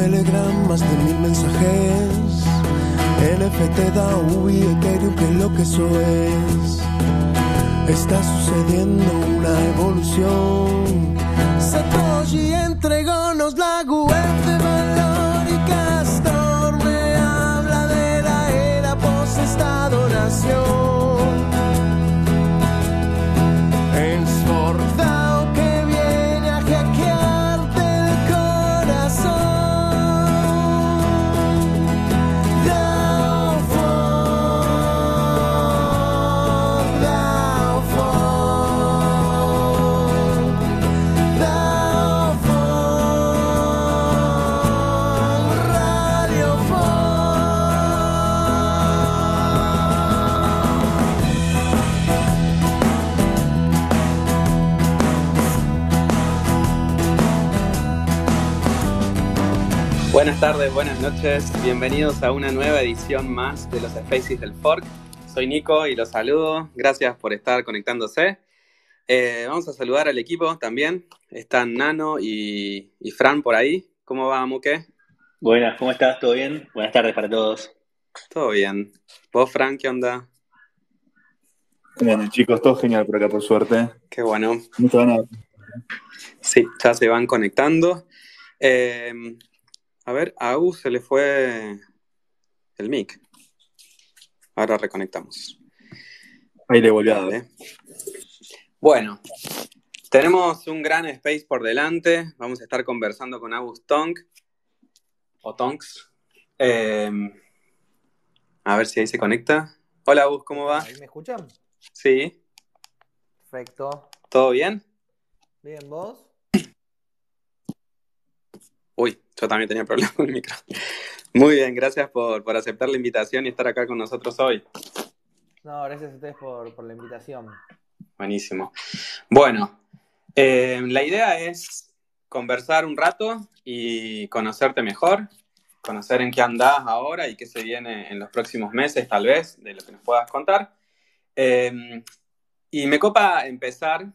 Telegram, más de mil mensajes. NFT, DAO y Ethereum, que lo que eso es. Está sucediendo una evolución. Satoshi entregónos la web Buenas tardes, buenas noches, bienvenidos a una nueva edición más de los Spaces del Fork. Soy Nico y los saludo, gracias por estar conectándose. Eh, vamos a saludar al equipo también, están Nano y, y Fran por ahí. ¿Cómo va, Muque? Buenas, ¿cómo estás? ¿Todo bien? Buenas tardes para todos. Todo bien. ¿Vos, Fran, qué onda? Bien, chicos, todo genial por acá, por suerte. Qué bueno. Mucho ganas. Sí, ya se van conectando. Eh, a ver, a Agus se le fue el mic. Ahora reconectamos. Ahí le volví a dar. Dale. Bueno, tenemos un gran space por delante. Vamos a estar conversando con Agus Tonk o Tonks. Eh, a ver si ahí se conecta. Hola Agus, ¿cómo va? ¿Ahí me escuchan? Sí, Perfecto. ¿todo bien? Bien, ¿vos? Uy, yo también tenía problemas con el micro. Muy bien, gracias por, por aceptar la invitación y estar acá con nosotros hoy. No, gracias a ustedes por, por la invitación. Buenísimo. Bueno, eh, la idea es conversar un rato y conocerte mejor, conocer en qué andás ahora y qué se viene en los próximos meses, tal vez, de lo que nos puedas contar. Eh, y me copa empezar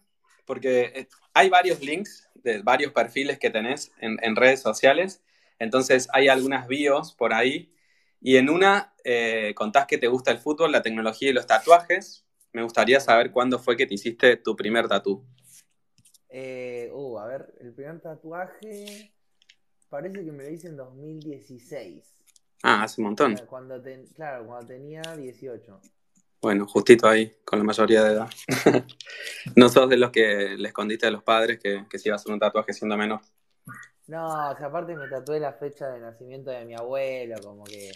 porque eh, hay varios links de varios perfiles que tenés en, en redes sociales, entonces hay algunas bios por ahí y en una eh, contás que te gusta el fútbol, la tecnología y los tatuajes. Me gustaría saber cuándo fue que te hiciste tu primer tatú. Eh, uh, a ver, el primer tatuaje parece que me lo hice en 2016. Ah, hace un montón. Cuando ten- claro, cuando tenía 18. Bueno, justito ahí, con la mayoría de edad. no sos de los que le escondiste a los padres que, que se iba a hacer un tatuaje siendo menor. No, o sea, aparte me tatué la fecha de nacimiento de mi abuelo, como que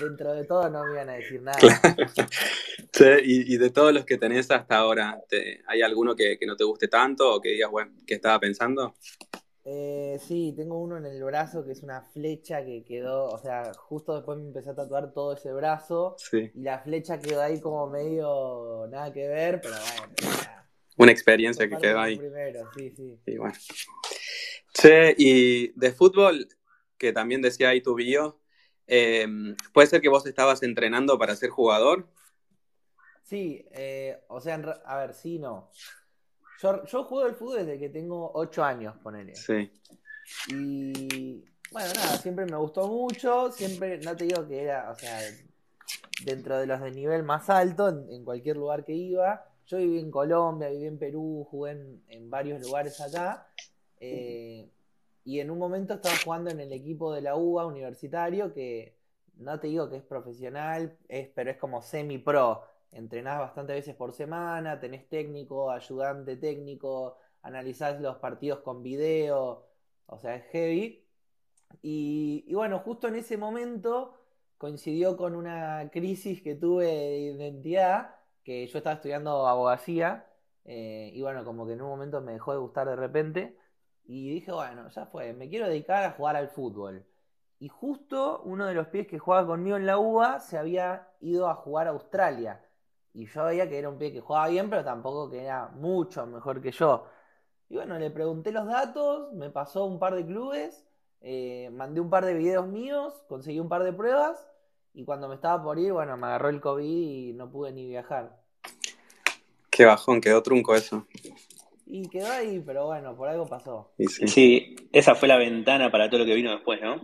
dentro de todo no me iban a decir nada. Sí, y, y de todos los que tenés hasta ahora, te- ¿hay alguno que, que no te guste tanto o que digas, bueno, ¿qué estaba pensando? Eh, sí, tengo uno en el brazo que es una flecha que quedó, o sea, justo después me empecé a tatuar todo ese brazo Sí, y la flecha quedó ahí como medio nada que ver, pero bueno, una experiencia que quedó ahí. primero, sí, sí. Y bueno. Che, y de fútbol, que también decía ahí tu bio, eh, ¿puede ser que vos estabas entrenando para ser jugador? Sí, eh, o sea, a ver, sí, no. Yo, yo juego al fútbol desde que tengo 8 años, ponele. Sí, Y bueno, nada, siempre me gustó mucho, siempre, no te digo que era, o sea, dentro de los de nivel más alto, en, en cualquier lugar que iba. Yo viví en Colombia, viví en Perú, jugué en, en varios lugares acá. eh, y en un momento estaba jugando en el equipo de la UBA universitario, que no te digo que es profesional, es, pero es como semi-pro. Entrenás bastantes veces por semana, tenés técnico, ayudante técnico, analizás los partidos con video, o sea, es heavy. Y, bueno, justo en ese momento coincidió con una crisis que tuve de identidad, que yo estaba estudiando abogacía, eh, y bueno, como que en un momento me dejó de gustar de repente, y dije, bueno, ya fue, me quiero dedicar a jugar al fútbol. Y justo uno de los pies que jugaba conmigo en la UBA se había ido a jugar a Australia. Y yo veía que era un pie que jugaba bien, pero tampoco que era mucho mejor que yo. Y bueno, le pregunté los datos, me pasó un par de clubes, eh, mandé un par de videos míos, conseguí un par de pruebas y cuando me estaba por ir, bueno, me agarró el COVID y no pude ni viajar. qué bajón, quedó trunco eso. Y quedó ahí, pero bueno, por algo pasó. Sí, esa fue la ventana para todo lo que vino después, ¿no?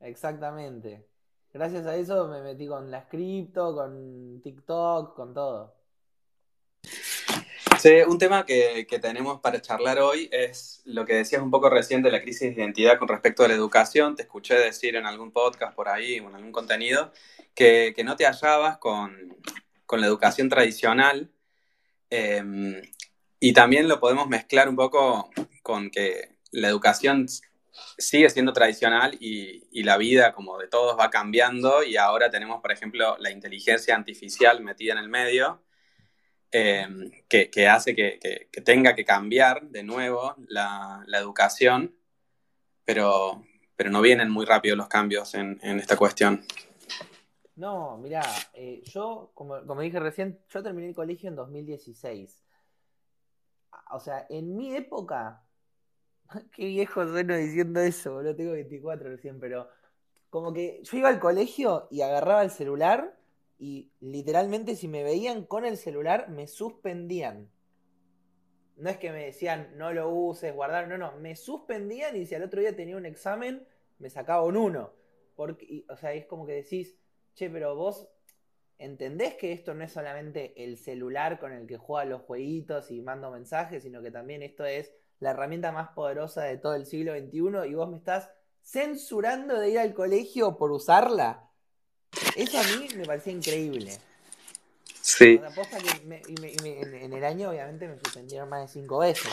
Exactamente. Gracias a eso me metí con las cripto, con TikTok, con todo. Sí, un tema que, que, tenemos para charlar hoy es lo que decías un poco recién de la crisis de identidad con respecto a la educación. Te escuché decir en algún podcast por ahí o en algún contenido que, que no te hallabas con, con la educación tradicional. Eh, y también lo podemos mezclar un poco con que la educación sigue siendo tradicional y, y, la vida como de todos va cambiando y ahora tenemos, por ejemplo, la inteligencia artificial metida en el medio eh, que, hace que, que, tenga que cambiar de nuevo la, la, educación, pero, pero no vienen muy rápido los cambios en, en esta cuestión. No, mira, eh, yo, como, como dije recién, yo terminé el colegio en 2016. O sea, en mi época, qué viejo sueno diciendo eso, boludo, tengo 24 recién, pero como que yo iba al colegio y agarraba el celular y literalmente si me veían con el celular me suspendían. No es que me decían no lo uses, guardar, no, no, me suspendían y si al otro día tenía un examen me sacaba un 1. Porque, o sea, es como que decís, che, pero vos entendés que esto no es solamente el celular con el que juega los jueguitos y mando mensajes, sino que también esto es la herramienta más poderosa de todo el siglo XXI y vos me estás censurando de ir al colegio por usarla. Eso a mí me parecía increíble. Sí. Que me, y me, y me, en, en, el año obviamente me suspendieron más de cinco veces.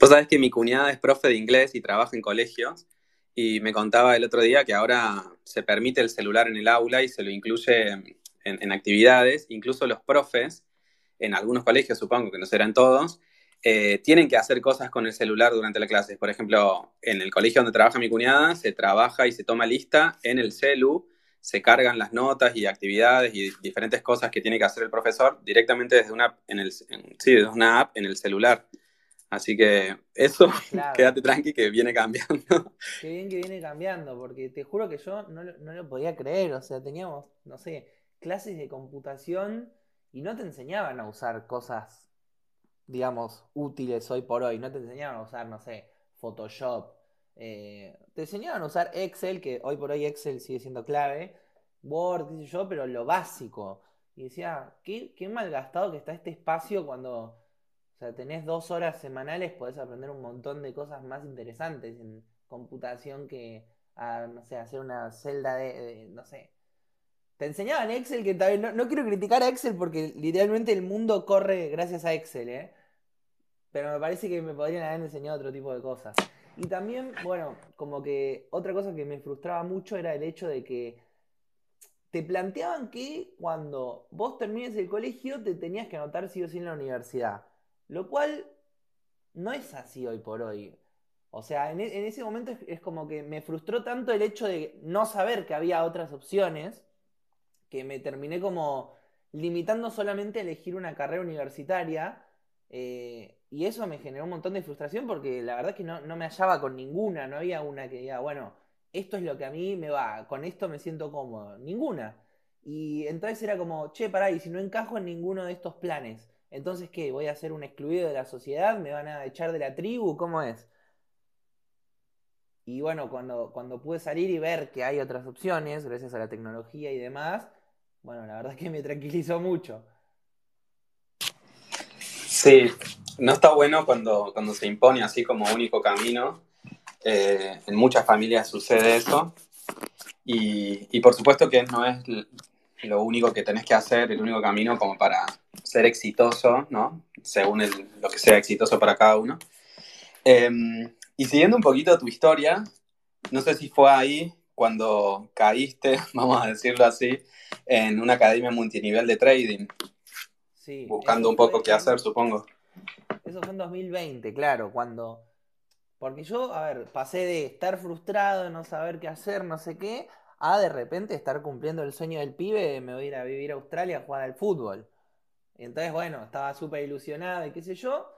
Vos sabés que mi cuñada es profe de inglés y trabaja en colegios y me contaba el otro día que ahora se permite el celular en el aula y se lo incluye en, en actividades, incluso los profes, en algunos colegios supongo que no serán todos, eh, tienen que hacer cosas con el celular durante la clase. Por ejemplo, en el colegio donde trabaja mi cuñada, se trabaja y se toma lista en el celu, se cargan las notas y actividades y diferentes cosas que tiene que hacer el profesor directamente desde una, en el, en, sí, desde una app en el celular. Así que eso, claro. quédate tranqui que viene cambiando. Qué bien que viene cambiando, porque te juro que yo no, no lo podía creer. O sea, teníamos, no sé, clases de computación y no te enseñaban a usar cosas, digamos, útiles hoy por hoy. No te enseñaban a usar, no sé, Photoshop. Eh, te enseñaban a usar Excel, que hoy por hoy Excel sigue siendo clave. Word, qué yo, pero lo básico. Y decía, qué, qué mal gastado que está este espacio cuando o sea, tenés dos horas semanales, podés aprender un montón de cosas más interesantes en computación que, a, no sé, hacer una celda de no sé. Enseñaban Excel, que también, no, no, quiero criticar a Excel porque literalmente el mundo corre gracias a Excel, ¿eh? Pero me parece que me podrían haber enseñado otro tipo de cosas. Y también, bueno, como que otra cosa que me frustraba mucho era el hecho de que te planteaban que cuando vos termines el colegio te tenías que anotar sí o sí en la universidad. Lo cual no es así hoy por hoy. O sea, en, en ese momento es, como que me frustró tanto el hecho de no saber que había otras opciones que me terminé como limitando solamente a elegir una carrera universitaria. Eh, y eso me generó un montón de frustración porque la verdad es que no, no, me hallaba con ninguna. No había una que diga, bueno, esto es lo que a mí me va, con esto me siento cómodo. Ninguna. Y entonces era como, che, pará, y si no encajo en ninguno de estos planes. Entonces, ¿qué? ¿Voy a ser un excluido de la sociedad? ¿Me van a echar de la tribu? ¿Cómo es? Y bueno, cuando, cuando pude salir y ver que hay otras opciones, gracias a la tecnología y demás, bueno, la verdad es que me tranquilizó mucho. Sí, no está bueno cuando, cuando se impone así como único camino. Eh, en muchas familias sucede eso. Y, y por supuesto que no es lo único que tenés que hacer, el único camino como para ser exitoso, ¿no? Según lo que sea exitoso para cada uno. Eh, y siguiendo un poquito tu historia, no sé si fue ahí cuando caíste, vamos a decirlo así, en una academia multinivel de trading. Sí, buscando un poco qué hacer, supongo. Eso fue en 2020, claro, cuando... Porque yo, a ver, pasé de estar frustrado, de no saber qué hacer, no sé qué, a de repente estar cumpliendo el sueño del pibe, me voy a ir a vivir a Australia a jugar al fútbol. Entonces, bueno, estaba súper ilusionado y qué sé yo.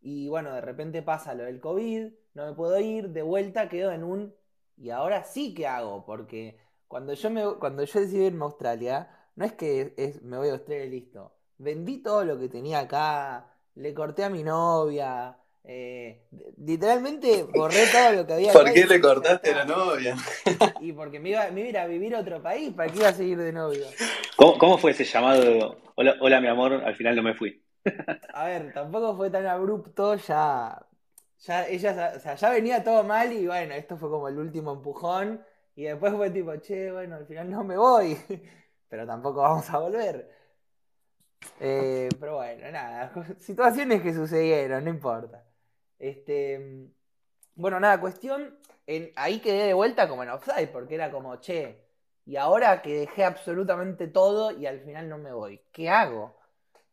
Y bueno, de repente pasa lo del COVID, no me puedo ir, de vuelta quedo en un... Y ahora sí que hago, porque cuando yo, me, cuando yo decidí irme a Australia, no es que es, me voy a Australia y listo. Vendí todo lo que tenía acá, le corté a mi novia, Eh, literalmente borré todo lo que había. ¿Por acá qué y le cortaste está. la novia? Y porque me iba, me iba a ir a vivir a otro país, ¿para qué iba a seguir de novio? ¿Cómo, cómo fue ese llamado? Hola, hola, mi amor, al final no me fui. A ver, tampoco fue tan abrupto, ya, ya ella, o sea, ya venía todo mal y bueno, esto fue como el último empujón y después fue tipo, che, bueno, al final no me voy, pero tampoco vamos a volver. Eh, pero bueno, nada, situaciones que sucedieron, no importa. Este, bueno, nada, cuestión, ahí quedé de vuelta como en offside, porque era como, che, y ahora que dejé absolutamente todo y al final no me voy, ¿qué hago?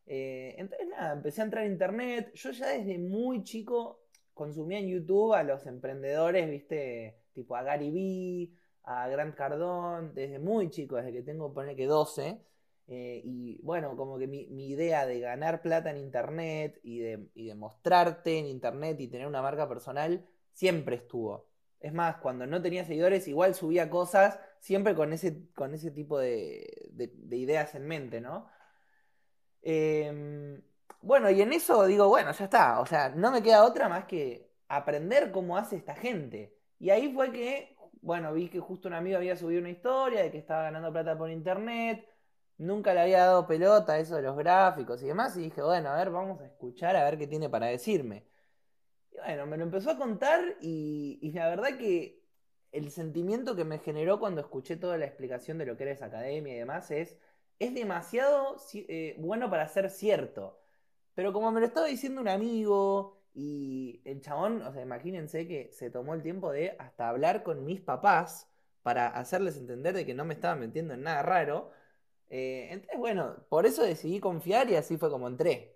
Eh, entonces, nada, empecé a entrar a internet. Yo ya desde muy chico consumía en YouTube a los emprendedores, viste, tipo a Gary Vee, a Grant Cardone, desde muy chico, desde que tengo, poner que 12. eh, y bueno, como que mi, idea de ganar plata en internet y de, y de mostrarte en internet y tener una marca personal siempre estuvo. Es más, cuando no tenía seguidores, igual subía cosas, siempre con ese, con ese tipo de, de- de ideas en mente, ¿no? Eh, bueno, y en eso digo, bueno, ya está. O sea, no me queda otra más que aprender cómo hace esta gente. Y ahí fue que, bueno, vi que justo un amigo había subido una historia de que estaba ganando plata por internet. Nunca le había dado pelota a eso de los gráficos y demás. Y dije, bueno, a ver, vamos a escuchar a ver qué tiene para decirme. Y bueno, me lo empezó a contar y, la verdad que el sentimiento que me generó cuando escuché toda la explicación de lo que era esa academia y demás es, es demasiado eh, bueno para ser cierto. Pero como me lo estaba diciendo un amigo y el chabón, o sea, imagínense que se tomó el tiempo de hasta hablar con mis papás para hacerles entender de que no me estaba metiendo en nada raro. Eh, entonces, bueno, por eso decidí confiar y así fue como entré.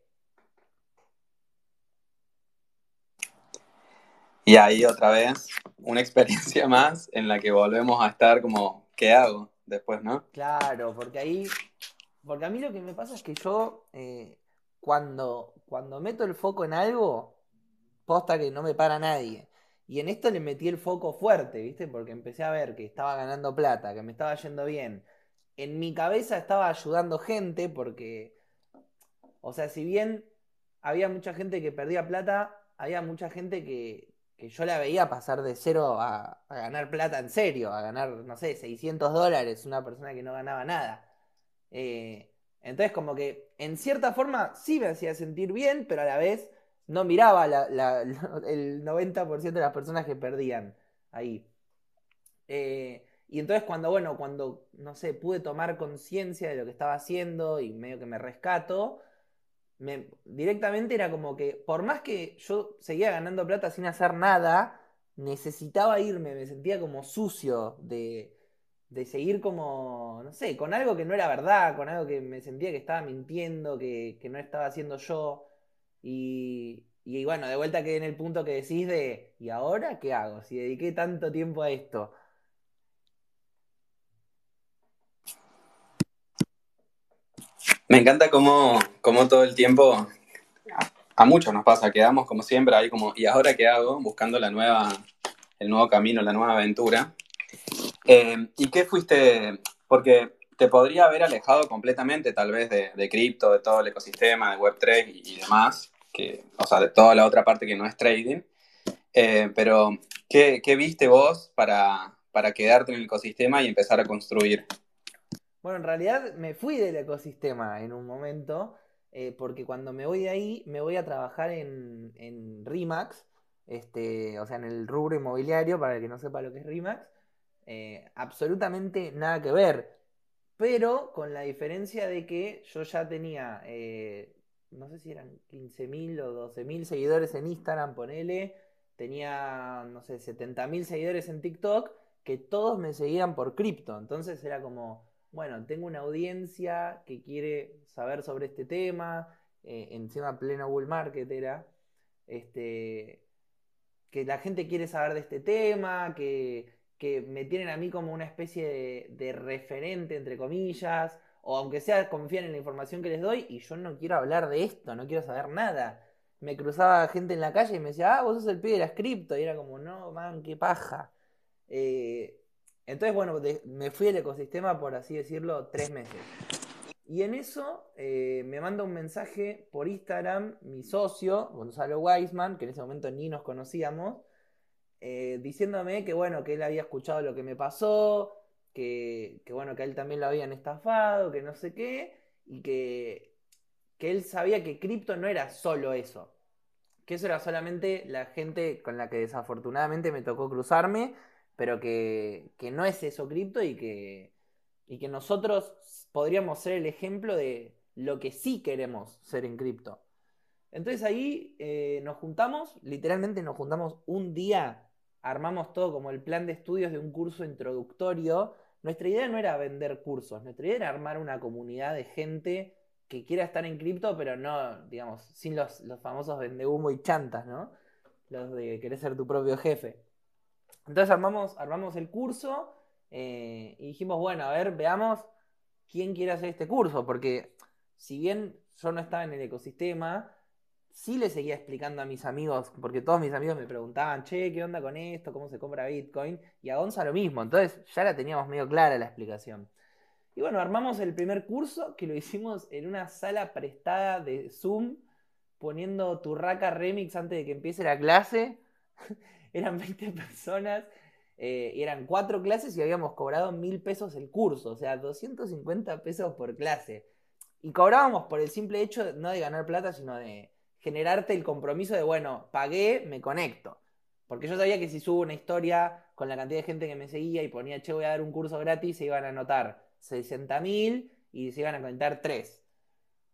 Y ahí otra vez, una experiencia más en la que volvemos a estar como, ¿qué hago después, no? Claro, porque ahí, porque a mí lo que me pasa es que yo, eh, cuando, cuando meto el foco en algo, posta que no me para nadie. Y en esto le metí el foco fuerte, ¿viste? Porque empecé a ver que estaba ganando plata, que me estaba yendo bien. En mi cabeza estaba ayudando gente porque, o sea, si bien había mucha gente que perdía plata, había mucha gente que, que yo la veía pasar de cero a, a ganar plata en serio, a ganar, no sé, 600 dólares, una persona que no ganaba nada. Eh, entonces, como que en cierta forma sí me hacía sentir bien, pero a la vez no miraba el 90% de las personas que perdían ahí. Eh, y entonces cuando, bueno, cuando, no sé, pude tomar conciencia de lo que estaba haciendo y medio que me rescato, me, directamente era como que, por más que yo seguía ganando plata sin hacer nada, necesitaba irme, me sentía como sucio de, de seguir como, no sé, con algo que no era verdad, con algo que me sentía que estaba mintiendo, que, que no estaba haciendo yo. Y, y bueno, de vuelta quedé en el punto que decís de, ¿y ahora qué hago? Si dediqué tanto tiempo a esto. Me encanta cómo, cómo todo el tiempo, a muchos nos pasa, quedamos como siempre ahí como, ¿y ahora qué hago? Buscando la nueva, el nuevo camino, la nueva aventura. Eh, ¿y qué fuiste? Porque te podría haber alejado completamente tal vez de, de cripto, de todo el ecosistema, de Web3 y, demás, que, o sea, de toda la otra parte que no es trading. Eh, pero, ¿qué, qué viste vos para, para quedarte en el ecosistema y empezar a construir? Bueno, en realidad me fui del ecosistema en un momento, eh, porque cuando me voy de ahí, me voy a trabajar en, en RIMAX, este, o sea, en el rubro inmobiliario, para el que no sepa lo que es RIMAX, eh, absolutamente nada que ver, pero con la diferencia de que yo ya tenía, eh, no sé si eran 15.000 o 12.000 seguidores en Instagram, ponele, tenía, no sé, 70.000 seguidores en TikTok, que todos me seguían por cripto, entonces era como bueno, tengo una audiencia que quiere saber sobre este tema, eh, encima pleno bull market era, este, que la gente quiere saber de este tema, que, que me tienen a mí como una especie de, referente, entre comillas, o aunque sea confían en la información que les doy, y yo no quiero hablar de esto, no quiero saber nada. Me cruzaba gente en la calle y me decía, ah, vos sos el pibe de las cripto, y era como, no, man, qué paja. Eh, entonces, bueno, me fui al ecosistema, por así decirlo, tres meses. Y en eso eh, me manda un mensaje por Instagram mi socio, Gonzalo Weisman, que en ese momento ni nos conocíamos, eh, diciéndome que bueno, que él había escuchado lo que me pasó, que, que, bueno, que a él también lo habían estafado, que no sé qué, y que, que él sabía que cripto no era solo eso, que eso era solamente la gente con la que desafortunadamente me tocó cruzarme, pero que, que no es eso cripto y que, y que nosotros podríamos ser el ejemplo de lo que sí queremos ser en cripto. Entonces ahí eh, nos juntamos, literalmente nos juntamos un día, armamos todo como el plan de estudios de un curso introductorio. Nuestra idea no era vender cursos, nuestra idea era armar una comunidad de gente que quiera estar en cripto, pero no, digamos, sin los, los famosos vende humo y chantas, ¿no? Los de querer ser tu propio jefe. Entonces armamos, armamos el curso eh, y dijimos, bueno, a ver, veamos quién quiere hacer este curso, porque si bien yo no estaba en el ecosistema, sí le seguía explicando a mis amigos, porque todos mis amigos me preguntaban, che, ¿qué onda con esto? ¿Cómo se compra Bitcoin? Y a Gonza lo mismo, entonces ya la teníamos medio clara la explicación. Y bueno, armamos el primer curso que lo hicimos en una sala prestada de Zoom, poniendo Turraca Remix antes de que empiece la clase. Eran 20 personas eh, eran cuatro clases y habíamos cobrado mil pesos el curso, o sea, 250 pesos por clase. Y cobrábamos por el simple hecho no de ganar plata, sino de generarte el compromiso de, bueno, pagué, me conecto. Porque yo sabía que si subo una historia con la cantidad de gente que me seguía y ponía, che, voy a dar un curso gratis, se iban a anotar 60.000 y se iban a conectar 3.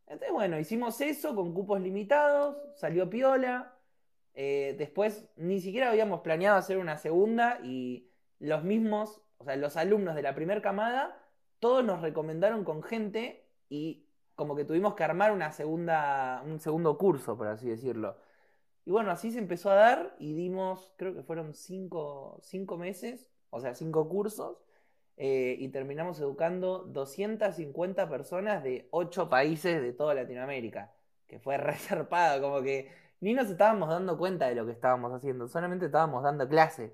Entonces, bueno, hicimos eso con cupos limitados, salió piola, eh, después ni siquiera habíamos planeado hacer una segunda y los mismos, o sea, los alumnos de la primera camada, todos nos recomendaron con gente y como que tuvimos que armar una segunda, un segundo curso, por así decirlo. Y bueno, así se empezó a dar y dimos, creo que fueron cinco, meses, o sea, cinco cursos, eh, y terminamos educando 250 personas de ocho países de toda Latinoamérica, que fue reservado, como que ni nos estábamos dando cuenta de lo que estábamos haciendo, solamente estábamos dando clases.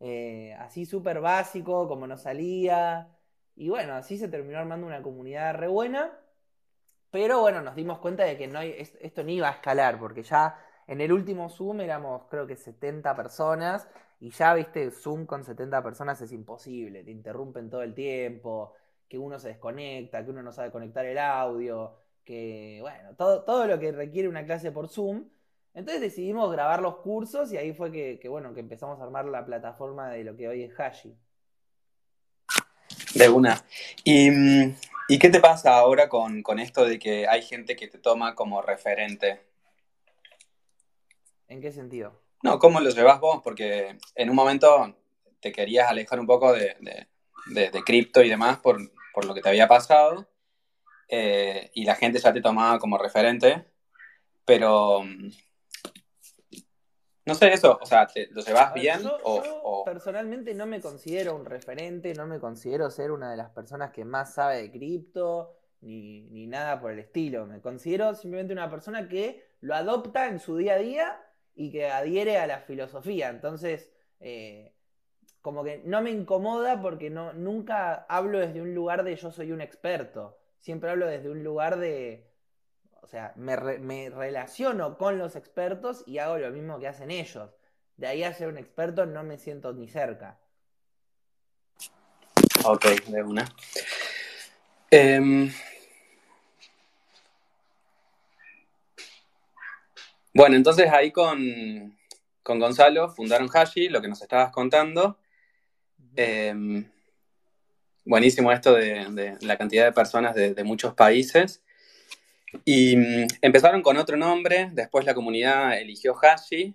Eh, así súper básico, como nos salía. Y bueno, así se terminó armando una comunidad re buena. Pero bueno, nos dimos cuenta de que no esto no iba a escalar, porque ya en el último Zoom éramos creo que 70 personas. Y ya, viste, Zoom con 70 personas es imposible. Te interrumpen todo el tiempo, que uno se desconecta, que uno no sabe conectar el audio que, bueno, todo, todo lo que requiere una clase por Zoom. Entonces decidimos grabar los cursos y ahí fue que, bueno, que empezamos a armar la plataforma de lo que hoy es Hashi. De una. ¿Y, qué te pasa ahora con, esto de que hay gente que te toma como referente? ¿En qué sentido? No, ¿cómo lo llevas vos? Porque en un momento te querías alejar un poco de, cripto y demás por, por, lo que te había pasado. Eh, y la gente ya te tomaba como referente, pero no sé eso, o sea, ¿lo llevas bien? Yo, o, personalmente no me considero un referente, no me considero ser una de las personas que más sabe de cripto, ni, nada por el estilo. Me considero simplemente una persona que lo adopta en su día a día y que adhiere a la filosofía. Entonces, eh, como que no me incomoda porque no, nunca hablo desde un lugar de yo soy un experto siempre hablo desde un lugar de, o sea, me, relaciono con los expertos y hago lo mismo que hacen ellos. De ahí a ser un experto no me siento ni cerca. Ok, de una. Em, bueno, entonces ahí con, Gonzalo fundaron Hashi, lo que nos estabas contando. Buenísimo esto de, la cantidad de personas de, muchos países. Y mm, empezaron con otro nombre, después la comunidad eligió Hashi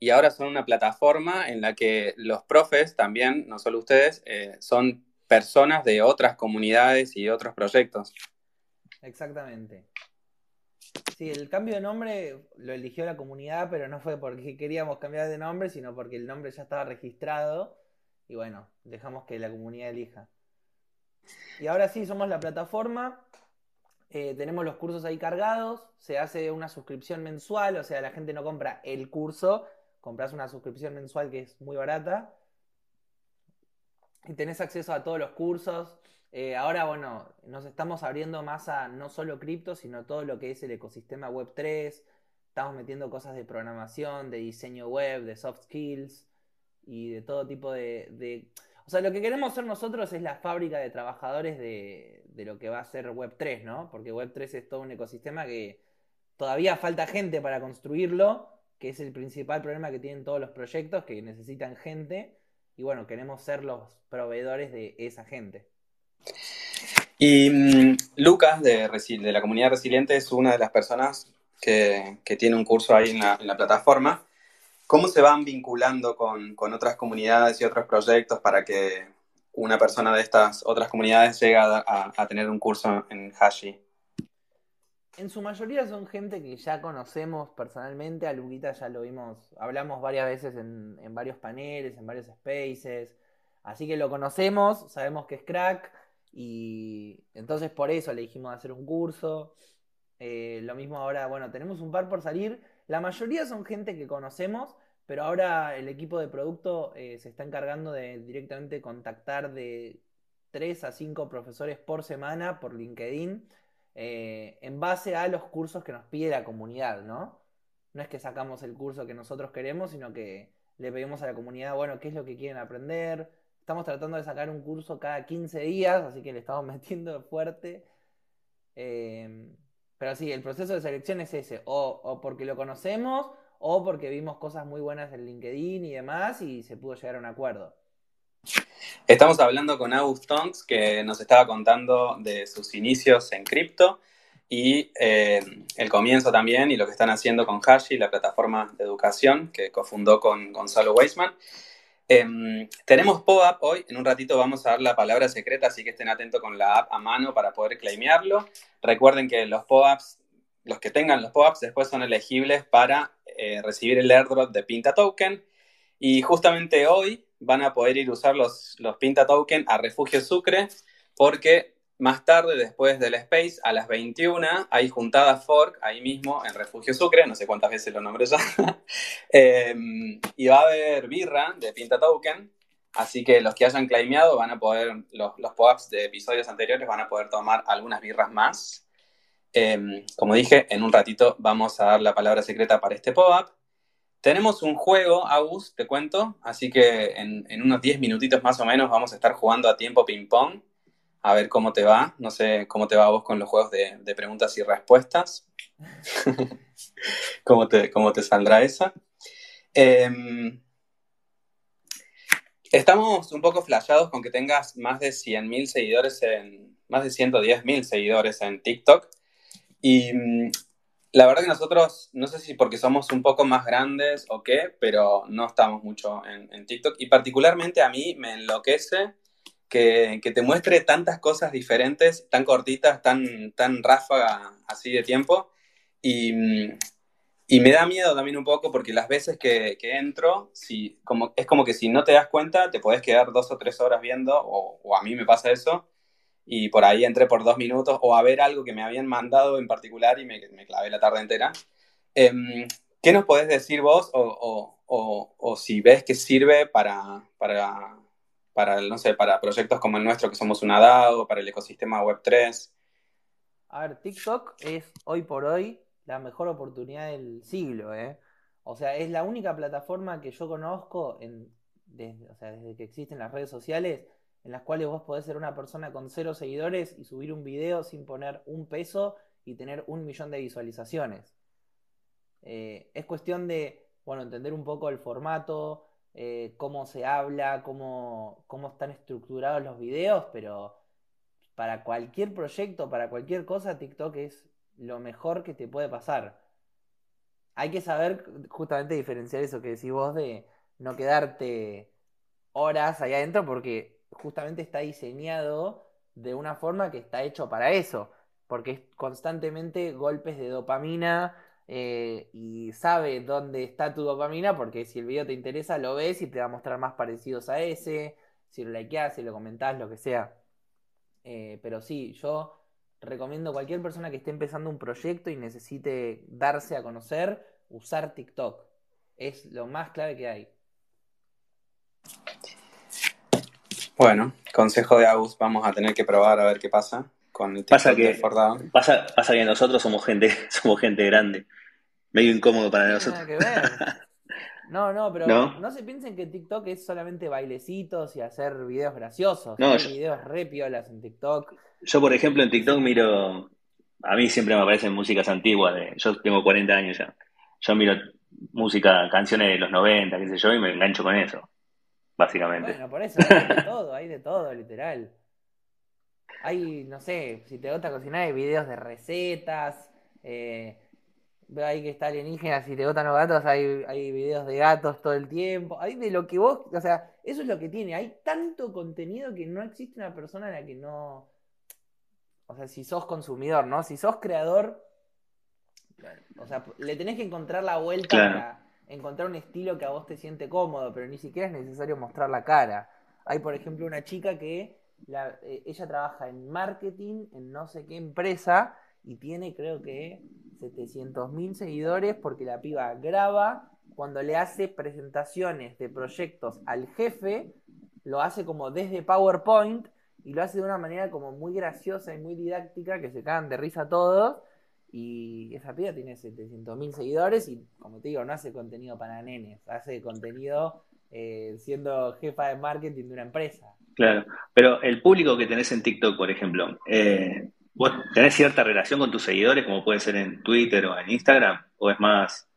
y ahora son una plataforma en la que los profes también, no solo ustedes, eh, son personas de otras comunidades y otros proyectos. Exactamente. Sí, el cambio de nombre lo eligió la comunidad, pero no fue porque queríamos cambiar de nombre, sino porque el nombre ya estaba registrado y bueno, dejamos que la comunidad elija. Y ahora sí, somos la plataforma. Eh, tenemos los cursos ahí cargados. Se hace una suscripción mensual, o sea, la gente no compra el curso, compras una suscripción mensual que es muy barata. y tenés acceso a todos los cursos. Eh, ahora, bueno, nos estamos abriendo más a no solo cripto, sino todo lo que es el ecosistema Web3. Estamos metiendo cosas de programación, de diseño web, de soft skills y de todo tipo de... O sea, lo que queremos ser nosotros es la fábrica de trabajadores de, de lo que va a ser Web3, ¿no? Porque Web3 es todo un ecosistema que todavía falta gente para construirlo, que es el principal problema que tienen todos los proyectos, que necesitan gente. Y bueno, queremos ser los proveedores de esa gente. Y mm, Lucas, de, la comunidad resiliente, es una de las personas que, tiene un curso ahí en la, plataforma. ¿Cómo se van vinculando con, otras comunidades y otros proyectos para que una persona de estas otras comunidades llegue a, a, a tener un curso en Hashi? En su mayoría son gente que ya conocemos personalmente. A Luquita ya lo vimos, hablamos varias veces en, en varios paneles, en varios spaces. Así que lo conocemos, sabemos que es crack. Y entonces por eso le dijimos hacer un curso. Eh, lo mismo ahora, bueno, tenemos un par por salir. La mayoría son gente que conocemos, pero ahora el equipo de producto eh, se está encargando de directamente contactar de 3 a 5 profesores por semana por LinkedIn eh, en base a los cursos que nos pide la comunidad, ¿no? No es que sacamos el curso que nosotros queremos, sino que le pedimos a la comunidad, bueno, qué es lo que quieren aprender. Estamos tratando de sacar un curso cada 15 días, así que le estamos metiendo fuerte. Eh, pero sí, el proceso de selección es ese, o, o, porque lo conocemos, o porque vimos cosas muy buenas en LinkedIn y demás, y se pudo llegar a un acuerdo. Estamos hablando con August Tonks, que nos estaba contando de sus inicios en cripto y eh, el comienzo también y lo que están haciendo con Hashi, la plataforma de educación que cofundó con Gonzalo Weisman. Eh, tenemos POAP hoy, en un ratito vamos a dar la palabra secreta, así que estén atentos con la app a mano para poder claimearlo. Recuerden que los POAPs, los que tengan los POAPs después son elegibles para eh, recibir el airdrop de Pinta Token. Y justamente hoy van a poder ir a usar los, los Pinta Token a Refugio Sucre, porque más tarde, después del Space, a las 21, hay juntada Fork ahí mismo en Refugio Sucre, no sé cuántas veces lo nombré ya, eh, y va a haber birra de Pinta Token, así que los que hayan claimeado van a poder, los, los pop-ups de episodios anteriores van a poder tomar algunas birras más. Eh, como dije, en un ratito vamos a dar la palabra secreta para este pop-up. Tenemos un juego, Agus, te cuento, así que en, unos 10 minutitos más o menos vamos a estar jugando a tiempo ping-pong, a ver cómo te va. No sé cómo te va a vos con los juegos de, preguntas y respuestas. ¿Cómo, te, ¿Cómo te saldrá esa? Eh, estamos un poco flashados con que tengas más de 100.000 seguidores en, más de 110.000 seguidores en TikTok. Y la verdad que nosotros, no sé si porque somos un poco más grandes o qué, pero no estamos mucho en, en TikTok. Y particularmente a mí me enloquece que, que, te muestre tantas cosas diferentes, tan cortitas, tan, tan ráfaga así de tiempo. Y, y, me da miedo también un poco porque las veces que, que entro, si, como, es como que si no te das cuenta, te podés quedar dos o tres horas viendo, o, o a mí me pasa eso y por ahí entré por dos minutos o a ver algo que me habían mandado en particular y me, me clavé la tarde entera. Eh, ¿Qué nos podés decir vos o, o, o, o, si ves que sirve para, para, para, no sé, para proyectos como el nuestro, que somos una DAO, para el ecosistema Web3? A ver, TikTok es hoy por hoy la mejor oportunidad del siglo, ¿eh? O sea, es la única plataforma que yo conozco en, desde, sea, desde que existen las redes sociales en las cuales vos podés ser una persona con cero seguidores y subir un video sin poner un peso y tener un millón de visualizaciones. Eh, es cuestión de, bueno, entender un poco el formato, eh, cómo se habla, cómo, cómo están estructurados los videos, pero para cualquier proyecto, para cualquier cosa, TikTok es lo mejor que te puede pasar. Hay que saber justamente diferenciar eso que decís vos de no quedarte horas ahí adentro porque justamente está diseñado de una forma que está hecho para eso, porque es constantemente golpes de dopamina eh, y sabe dónde está tu dopamina, porque si el video te interesa lo ves y te va a mostrar más parecidos a ese, si lo likeás, si lo comentás, lo que sea. Eh, pero sí, yo recomiendo a cualquier persona que esté empezando un proyecto y necesite darse a conocer, usar TikTok. Es lo más clave que hay. Bueno, consejo de Agus, vamos a tener que probar a ver qué pasa con el Pasa TikTok que- de. Pasa, pasa que nosotros somos gente, somos gente grande. Medio incómodo para No nosotros. nada que ver. No, no, pero ¿No? ¿No? se piensen que TikTok es solamente bailecitos y hacer videos graciosos. No, Hay yo- videos re piolas en TikTok. Yo, por ejemplo, en TikTok miro, a mí siempre me aparecen músicas antiguas, de, yo tengo 40 años ya. Yo miro música, canciones de los 90, qué sé yo, y me engancho con eso, básicamente. Bueno, por eso hay de todo, hay literal. Hay, no sé, si te gusta cocinar, hay videos de recetas. Eh, ahí que está alienígena, si te gustan los gatos, hay, hay videos de gatos todo el tiempo. Hay de lo que vos, o sea, eso es lo que tiene. Hay tanto contenido que no existe una persona en la que no. O sea, si sos consumidor, ¿no? Si sos creador, o sea, le tenés que encontrar la vuelta Claro. para encontrar un estilo que a vos te siente cómodo, pero ni siquiera es necesario mostrar la cara. Hay, por ejemplo, una chica que eh, ella trabaja en marketing en no sé qué empresa y tiene, creo que, 700 mil seguidores porque la piba graba cuando le hace presentaciones de proyectos al jefe, lo hace como desde PowerPoint y lo hace de una manera como muy graciosa y muy didáctica que se cagan de risa todos. Y esa piba tiene 700 mil seguidores y, como te digo, no hace contenido para nenes, hace contenido eh, siendo jefa de marketing de una empresa. Claro, pero el público que tenés en TikTok, por ejemplo, eh, ¿vos tenés cierta relación con tus seguidores, como puede ser en Twitter o en Instagram? ¿O es más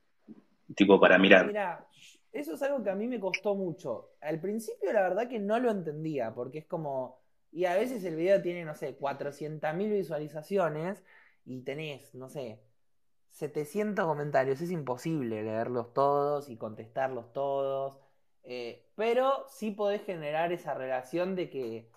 tipo para mirar? Mira, eso es algo que a mí me costó mucho. Al principio la verdad que no lo entendía, porque es como, y a veces el video tiene, no sé, 400.000 visualizaciones y tenés, no sé, 700 comentarios. Es imposible leerlos todos y contestarlos todos. Eh, pero sí podés generar esa relación de que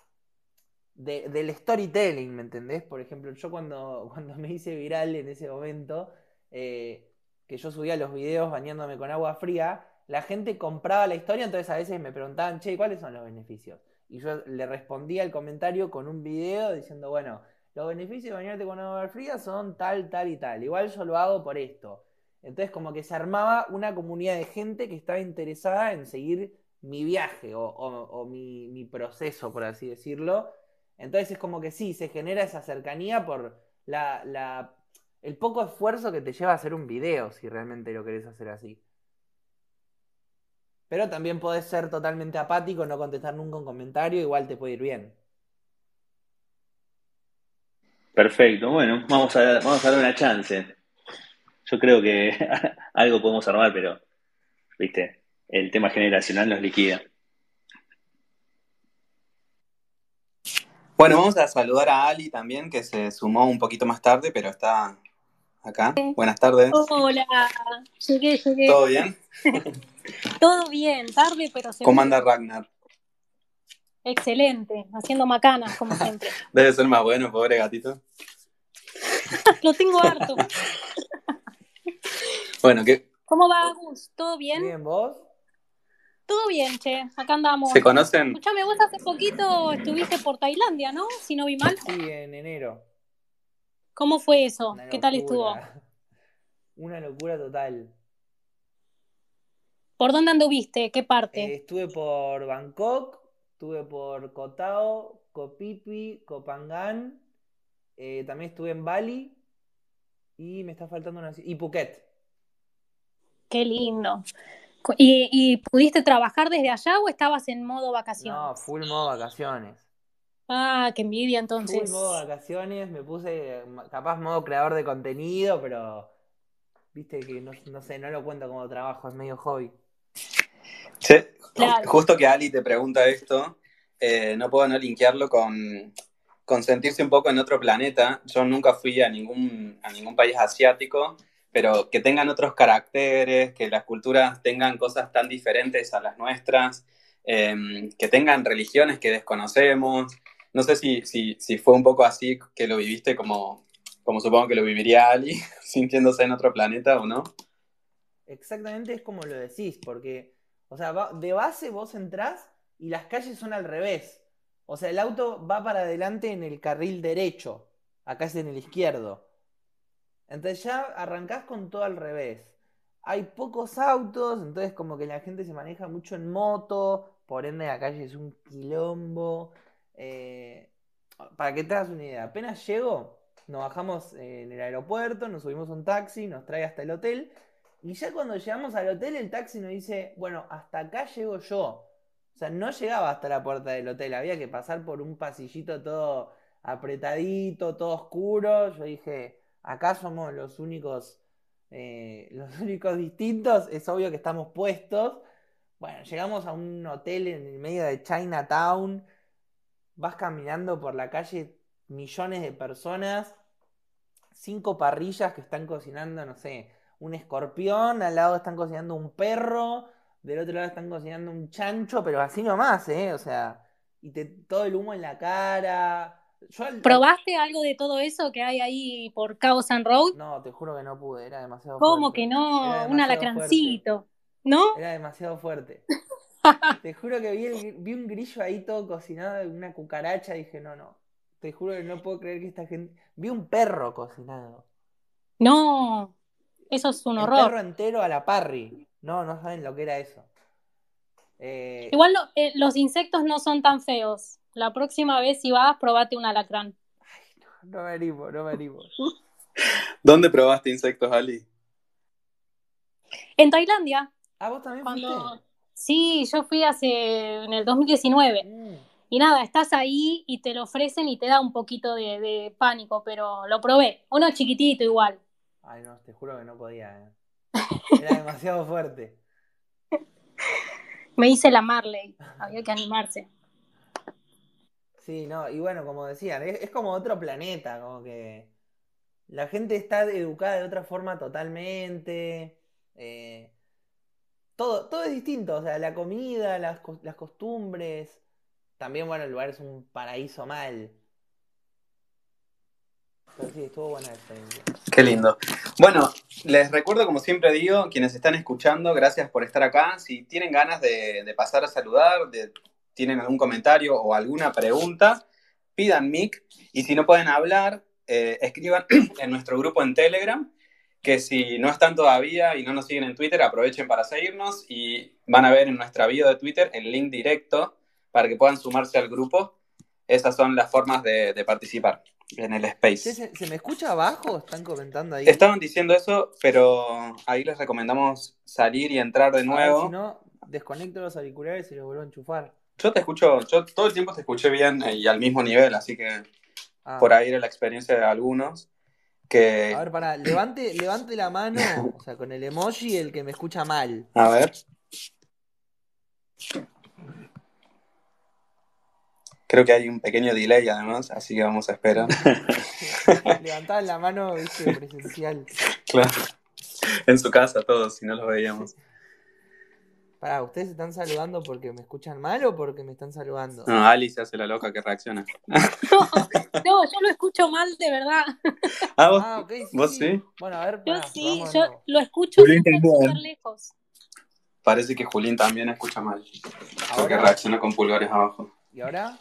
de- del storytelling, ¿me entendés? Por ejemplo, yo cuando, cuando me hice viral en ese momento, eh, que yo subía los videos bañándome con agua fría, la gente compraba la historia, entonces a veces me preguntaban, che, ¿cuáles son los beneficios? Y yo le respondía al comentario con un video diciendo, bueno, los beneficios de bañarte con agua fría son tal, tal y tal. Igual yo lo hago por esto. Entonces como que se armaba una comunidad de gente que estaba interesada en seguir mi viaje o, mi, proceso, por así decirlo. Entonces es como que sí, se genera esa cercanía por la- el poco esfuerzo que te lleva a hacer un video, si realmente lo querés hacer así. Pero también podés ser totalmente apático, no contestar nunca un comentario, igual te puede ir bien. Perfecto, bueno, vamos a, vamos a dar una chance. Yo creo que algo podemos armar, pero, viste, el tema generacional nos liquida. Bueno, vamos a saludar a Ali también, que se sumó un poquito más tarde, pero está acá. Buenas tardes. Hola, llegué, llegué. ¿Todo bien? Todo bien, tarde pero seguro. ¿Cómo anda Ragnar? Excelente, haciendo macanas como siempre. Debe ser más bueno, pobre gatito. Lo tengo harto. Bueno, que ¿Cómo va, Agus? ¿Todo bien? Bien, vos. Todo bien, che. Acá andamos. se conocen. Escuchame, vos hace poquito estuviste por Tailandia, ¿no? Si no vi mal. Sí, en enero. ¿Cómo fue eso? Una ¿Qué tal estuvo? Una locura total. ¿Por dónde anduviste? ¿Qué parte? Eh, estuve por Bangkok, estuve por Koh Tao, Koh Phi Phi, Koh Phangan, eh, también estuve en Bali y me está faltando una... y Phuket. Qué lindo. ¿Y, y pudiste trabajar desde allá o estabas en modo vacaciones? No, full modo vacaciones. Ah, qué envidia Full entonces. modo vacaciones, me puse capaz modo creador de contenido, pero viste que no, no sé, no lo cuento como trabajo, es medio hobby. Che, Claro. justo que Ali te pregunta esto, eh, no puedo no linkearlo con, con sentirse un poco en otro planeta. Yo nunca fui a ningún, a ningún país asiático, pero que tengan otros caracteres, que las culturas tengan cosas tan diferentes a las nuestras, eh, que tengan religiones que desconocemos. No sé si, si, si fue un poco así que lo viviste como, como supongo que lo viviría Ali, sintiéndose en otro planeta o no. Exactamente es como lo decís, porque, o sea, de base vos entrás y las calles son al revés. O sea, el auto va para adelante en el carril derecho, acá es en el izquierdo. Entonces ya arrancás con todo al revés. Hay pocos autos, entonces como que la gente se maneja mucho en moto, por ende la calle es un quilombo. Eh, para que te hagas una idea, apenas llego, nos bajamos en el aeropuerto, nos subimos a un taxi, nos trae hasta el hotel. Y ya cuando llegamos al hotel, el taxi nos dice, bueno, hasta acá llego yo. O sea, no llegaba hasta la puerta del hotel, había que pasar por un pasillito todo apretadito, todo oscuro. Yo dije, acá somos los únicos, eh, los únicos distintos, es obvio que estamos puestos. Bueno, llegamos a un hotel en el medio de Chinatown, vas caminando por la calle millones de personas, cinco parrillas que están cocinando, no sé, un escorpión, al lado están cocinando un perro, del otro lado están cocinando un chancho, pero así nomás, ¿eh? O sea, y todo el humo en la cara. Yo ¿Probaste algo de todo eso que hay ahí por Cabo San Road? No, te juro que no pude, era demasiado ¿Cómo fuerte. que no? Un alacrancito, ¿no? Era demasiado fuerte. Te juro que vi, el- vi un grillo ahí todo cocinado, una cucaracha, y dije, no, no. Te juro que no puedo creer que esta gente. Vi un perro cocinado. No, eso es un El horror. perro entero a la parry. No, no saben lo que era eso. Eh, Igual lo- eh, los insectos no son tan feos. La próxima vez si vas, probate un alacrán. no me animo, no me animo. ¿Dónde probaste insectos, Ali? En Tailandia, ¿Ah, vos también cuando... fuiste? Sí, yo fui hace... en el 2019. Mm. Y nada, estás ahí y te lo ofrecen y te da un poquito de, de pánico, pero lo probé. Uno chiquitito igual. Ay, no, te juro que no podía, eh. Era demasiado fuerte. Me hice la Marley. Había que animarse. Sí, no, y bueno, como decían, es, como otro planeta, como que la gente está educada de otra forma totalmente. eh, todo, todo es distinto, o sea, la comida, las, las costumbres. También, bueno, el lugar es un paraíso mal. Sí, estuvo buena experiencia. Qué lindo. Bueno, les recuerdo, como siempre digo, quienes están escuchando, gracias por estar acá. Si tienen ganas de, de pasar a saludar, de- tienen algún comentario o alguna pregunta, pidan mic. Y si no pueden hablar, eh, escriban en nuestro grupo en Telegram, que si no están todavía y no nos siguen en Twitter, aprovechen para seguirnos y van a ver en nuestra bio de Twitter el link directo para que puedan sumarse al grupo. Esas son las formas de, de participar en el space. ¿se, se me escucha abajo? ¿Están comentando ahí? Estaban diciendo eso, pero ahí les recomendamos salir y entrar de A ver, nuevo. si no, desconecto los auriculares y los vuelvo a enchufar. Yo te escucho, yo todo el tiempo te escuché bien eh, y al mismo nivel, así que Ah. por ahí era la experiencia de algunos. Que, A ver, pará, levante, levante la mano, o sea, con el emoji el que me escucha mal. a ver. Creo que hay un pequeño delay además, así que vamos a esperar. Levantaban la mano, viste, presencial. Claro. En su casa todos, si no los veíamos. Pará, ¿ustedes están saludando porque me escuchan mal o porque me están saludando? No, Ali se hace la loca que reacciona. No, no, yo lo escucho mal de verdad. Ah, vos, Ah, ok, sí, ¿Vos sí? Bueno, a ver, Yo pará, sí, probamos de yo lo escucho súper, lejos. parece que Julín también escucha mal. Porque ¿Ahora? reacciona con pulgares abajo. ¿Y ahora?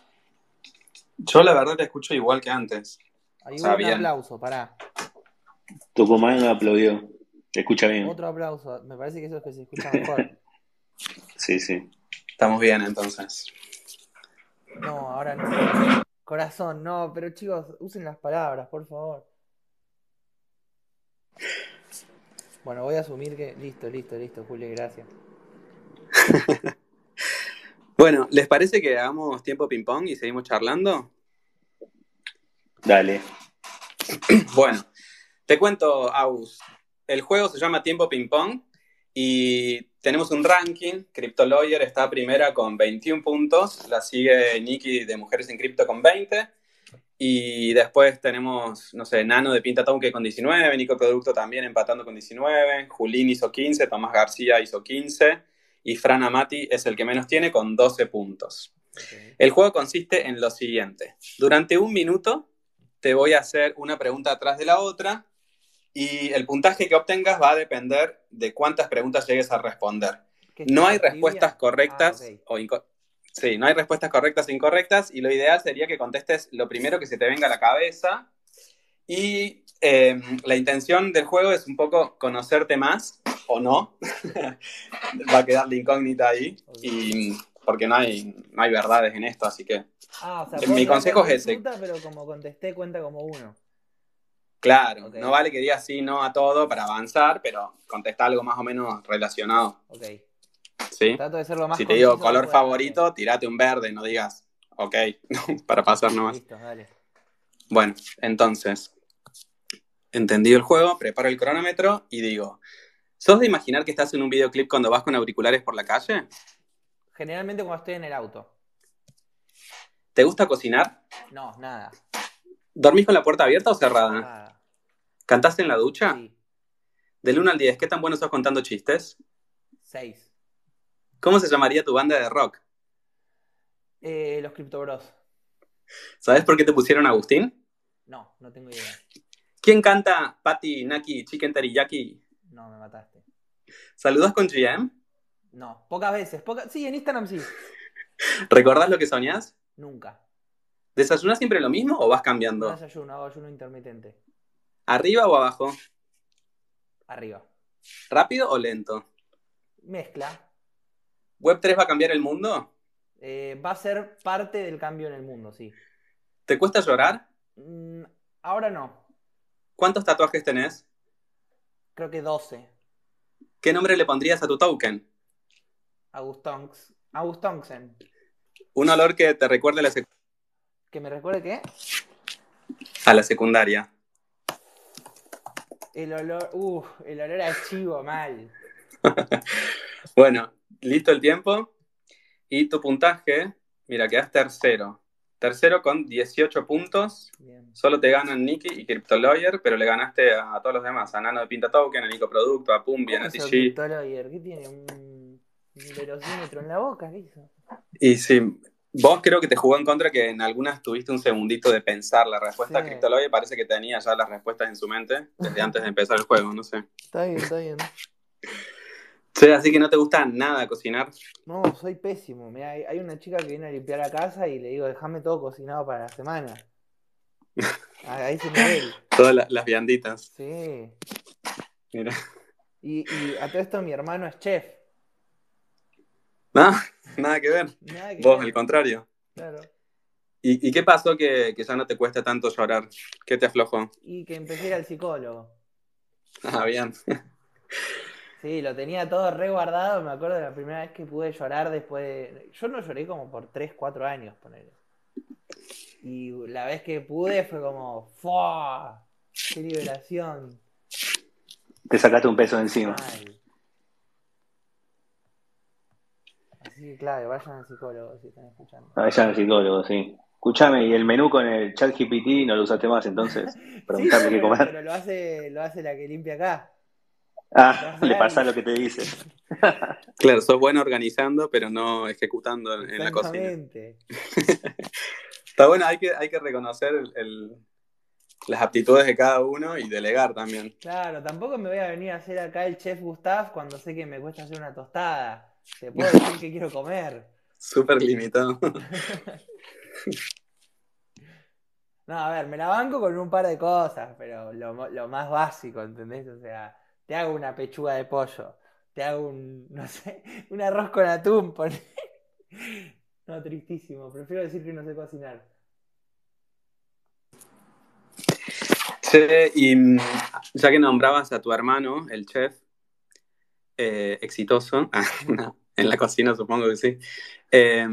Yo la verdad te escucho igual que antes. Ahí O sea, un bien. aplauso, pará. Tucumán aplaudió. Se escucha bien. Otro aplauso. Me parece que eso es que se escucha mejor. Sí, sí. Estamos bien entonces. No, ahora no. Corazón, no, pero chicos, usen las palabras, por favor. Bueno, voy a asumir que. Listo, listo, listo, Julio, gracias. Bueno, ¿les parece que hagamos tiempo ping pong y seguimos charlando? Dale. Bueno, te cuento, Aus. El juego se llama Tiempo Ping Pong y tenemos un ranking. Crypto Lawyer está primera con 21 puntos, la sigue Nikki de Mujeres en Cripto con 20 y después tenemos, no sé, Nano de Pintatón con 19, Nico Producto también empatando con 19, Julín hizo 15, Tomás García hizo 15 y Fran Amati es el que menos tiene con 12 puntos. El juego consiste en lo siguiente. Durante un minuto te voy a hacer una pregunta atrás de la otra y el puntaje que obtengas va a depender de cuántas preguntas llegues a responder. ¿Qué No hay respuestas correctas Ah, ok. o inco- Sí, no hay respuestas correctas e incorrectas y lo ideal sería que contestes lo primero que se te venga a la cabeza. Y eh, la intención del juego es un poco conocerte más o no. Va a quedar la incógnita ahí. Y, porque no hay, no hay verdades en esto, así que Ah, o sea, Mi consejo es ese. pero como contesté, cuenta como uno. Claro, no vale que digas sí, no a todo para avanzar, pero contesta algo más o menos relacionado, Ok. ¿sí? Trato de ser lo más Si te digo color favorito, tirate un verde, no digas, ok, para pasar nomás. Listo, dale. Bueno, entonces, entendido el juego, preparo el cronómetro y digo, ¿sos de imaginar que estás en un videoclip cuando vas con auriculares por la calle? Generalmente cuando estoy en el auto. ¿Te gusta cocinar? No, nada. ¿Dormís con la puerta abierta o cerrada? Nada. ¿Cantás en la ducha? Sí. Del 1 al 10, ¿qué tan bueno sos contando chistes? Seis. ¿Cómo se llamaría tu banda de rock? Eh, los Crypto Bros. ¿Sabes por qué te pusieron Agustín? No, no tengo idea. ¿Quién canta Patty, Naki, Chicken Teriyaki? No, me mataste. ¿Saludas con GM? No, pocas veces. Poca... Sí, en Instagram sí. ¿Recordás lo que soñás? Nunca. ¿Desayunás siempre lo mismo o vas No cambiando? desayuno, hago ayuno intermitente. ¿Arriba o abajo? Arriba. ¿Rápido o lento? Mezcla. ¿Web3 va a cambiar el mundo? Eh, va a ser parte del cambio en el mundo, sí. ¿Te cuesta llorar? Mm, ahora no. ¿Cuántos tatuajes tenés? Creo que 12. ¿Qué nombre le pondrías a tu token? Augustonks. Augustonsen. Un olor que te recuerde a la, sec- ¿Que me recuerde qué? a la secundaria. El olor. Uf, el olor a chivo, mal. Bueno, listo el tiempo. Y tu puntaje, mira, quedas tercero. Tercero con 18 puntos. Bien. Solo te ganan Nicky y CryptoLawyer, pero le ganaste a, a todos los demás. A Nano de Pinta Token, a Nico Producto, a Pumbi, a ¿Cómo hizo NTG. Cryptolawyer? ¿Qué tiene? ¿Un, un velocímetro en la boca? ¿Qué hizo? Y sí, vos creo que te jugó en contra que en algunas tuviste un segundito de pensar la respuesta. Sí. CryptoLawyer parece que tenía ya las respuestas en su mente desde antes de empezar el juego, no sé. Está bien, está bien. Sí, así que no te gusta nada cocinar. No, soy pésimo. Mirá, hay, una chica que viene a limpiar la casa y le digo, déjame todo cocinado para la semana. A, a ese nivel. Todas la- las vianditas. Sí. Mira. Y, y a todo esto mi hermano es chef. No, nada que ver. Nada que Vos, ver. el contrario. Claro. ¿Y, y qué pasó que, que ya no te cuesta tanto llorar? ¿Qué te aflojó? Y que empecé a ir al psicólogo. Ah, bien. Sí, lo tenía todo re guardado. Me acuerdo de la primera vez que pude llorar después de... Yo no lloré como por 3, 4 años, ponele. Y la vez que pude fue como... ¡Fua! ¡Qué liberación! Te sacaste un peso de encima. Mal. Así que claro, vayan al psicólogo si están escuchando. Vayan al psicólogo, sí. Escuchame, y el menú con el chat GPT no lo usaste más entonces. Sí, Preguntarle qué pero, comer. pero lo hace, lo hace la que limpia acá. Ah, le pasa lo que te dice. Claro, sos bueno organizando, pero no ejecutando en, en la cocina. Exactamente. Está bueno, hay que, hay que reconocer el- el- las aptitudes de cada uno y delegar también. Claro, tampoco me voy a venir a hacer acá el chef Gustav cuando sé que me cuesta hacer una tostada. Te puedo decir que quiero comer. Súper limitado. No, a ver, me la banco con un par de cosas, pero lo, más básico, ¿entendés? O sea, te hago una pechuga de pollo, te hago un, no sé, un arroz con atún, poné. No, tristísimo, prefiero decir que no sé cocinar. Che, y ya que nombrabas a tu hermano, el chef, eh, exitoso, ah, en la cocina supongo que sí, eh,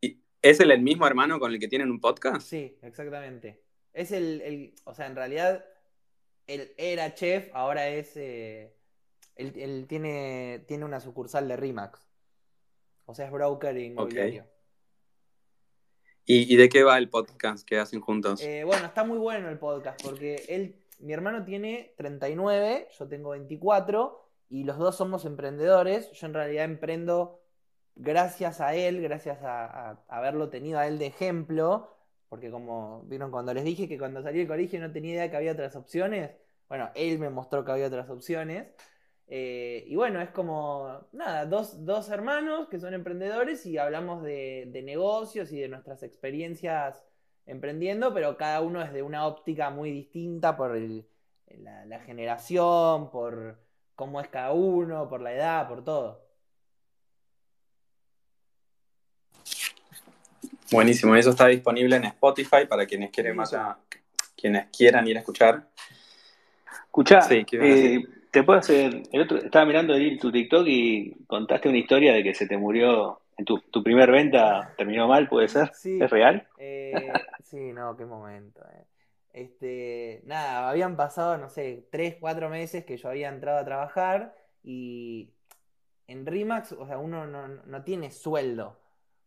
y- ¿es él el mismo hermano con el que tienen un podcast? Sí, exactamente. Es el, el- o sea, en realidad, él era chef, ahora es, eh, él, él tiene, tiene una sucursal de Rimax. O sea, es broker inmobiliario. ¿Y, y de qué va el podcast que hacen juntos? Eh, bueno, está muy bueno el podcast porque él, mi hermano tiene 39, yo tengo 24 y los dos somos emprendedores. Yo en realidad emprendo gracias a él, gracias a, haberlo tenido a él de ejemplo, porque como vieron cuando les dije que cuando salí del colegio no tenía idea que había otras opciones, bueno, él me mostró que había otras opciones. Eh, y bueno, es como, nada, dos, dos hermanos que son emprendedores y hablamos de, de negocios y de nuestras experiencias emprendiendo, pero cada uno desde una óptica muy distinta por la, la generación, por cómo es cada uno, por la edad, por todo. Buenísimo, eso está disponible en Spotify para quienes quieren más a- quienes quieran ir a escuchar. Escuchá, eh, te puedo hacer. El otro, estaba mirando ahí tu TikTok y contaste una historia de que se te murió. En tu, tu primer venta terminó mal, ¿puede ser? Sí. ¿Es real? Eh, sí, no, qué momento. eh. Este, nada, habían pasado, no sé, tres, cuatro meses que yo había entrado a trabajar y en Rimax, o sea, uno no, no tiene sueldo.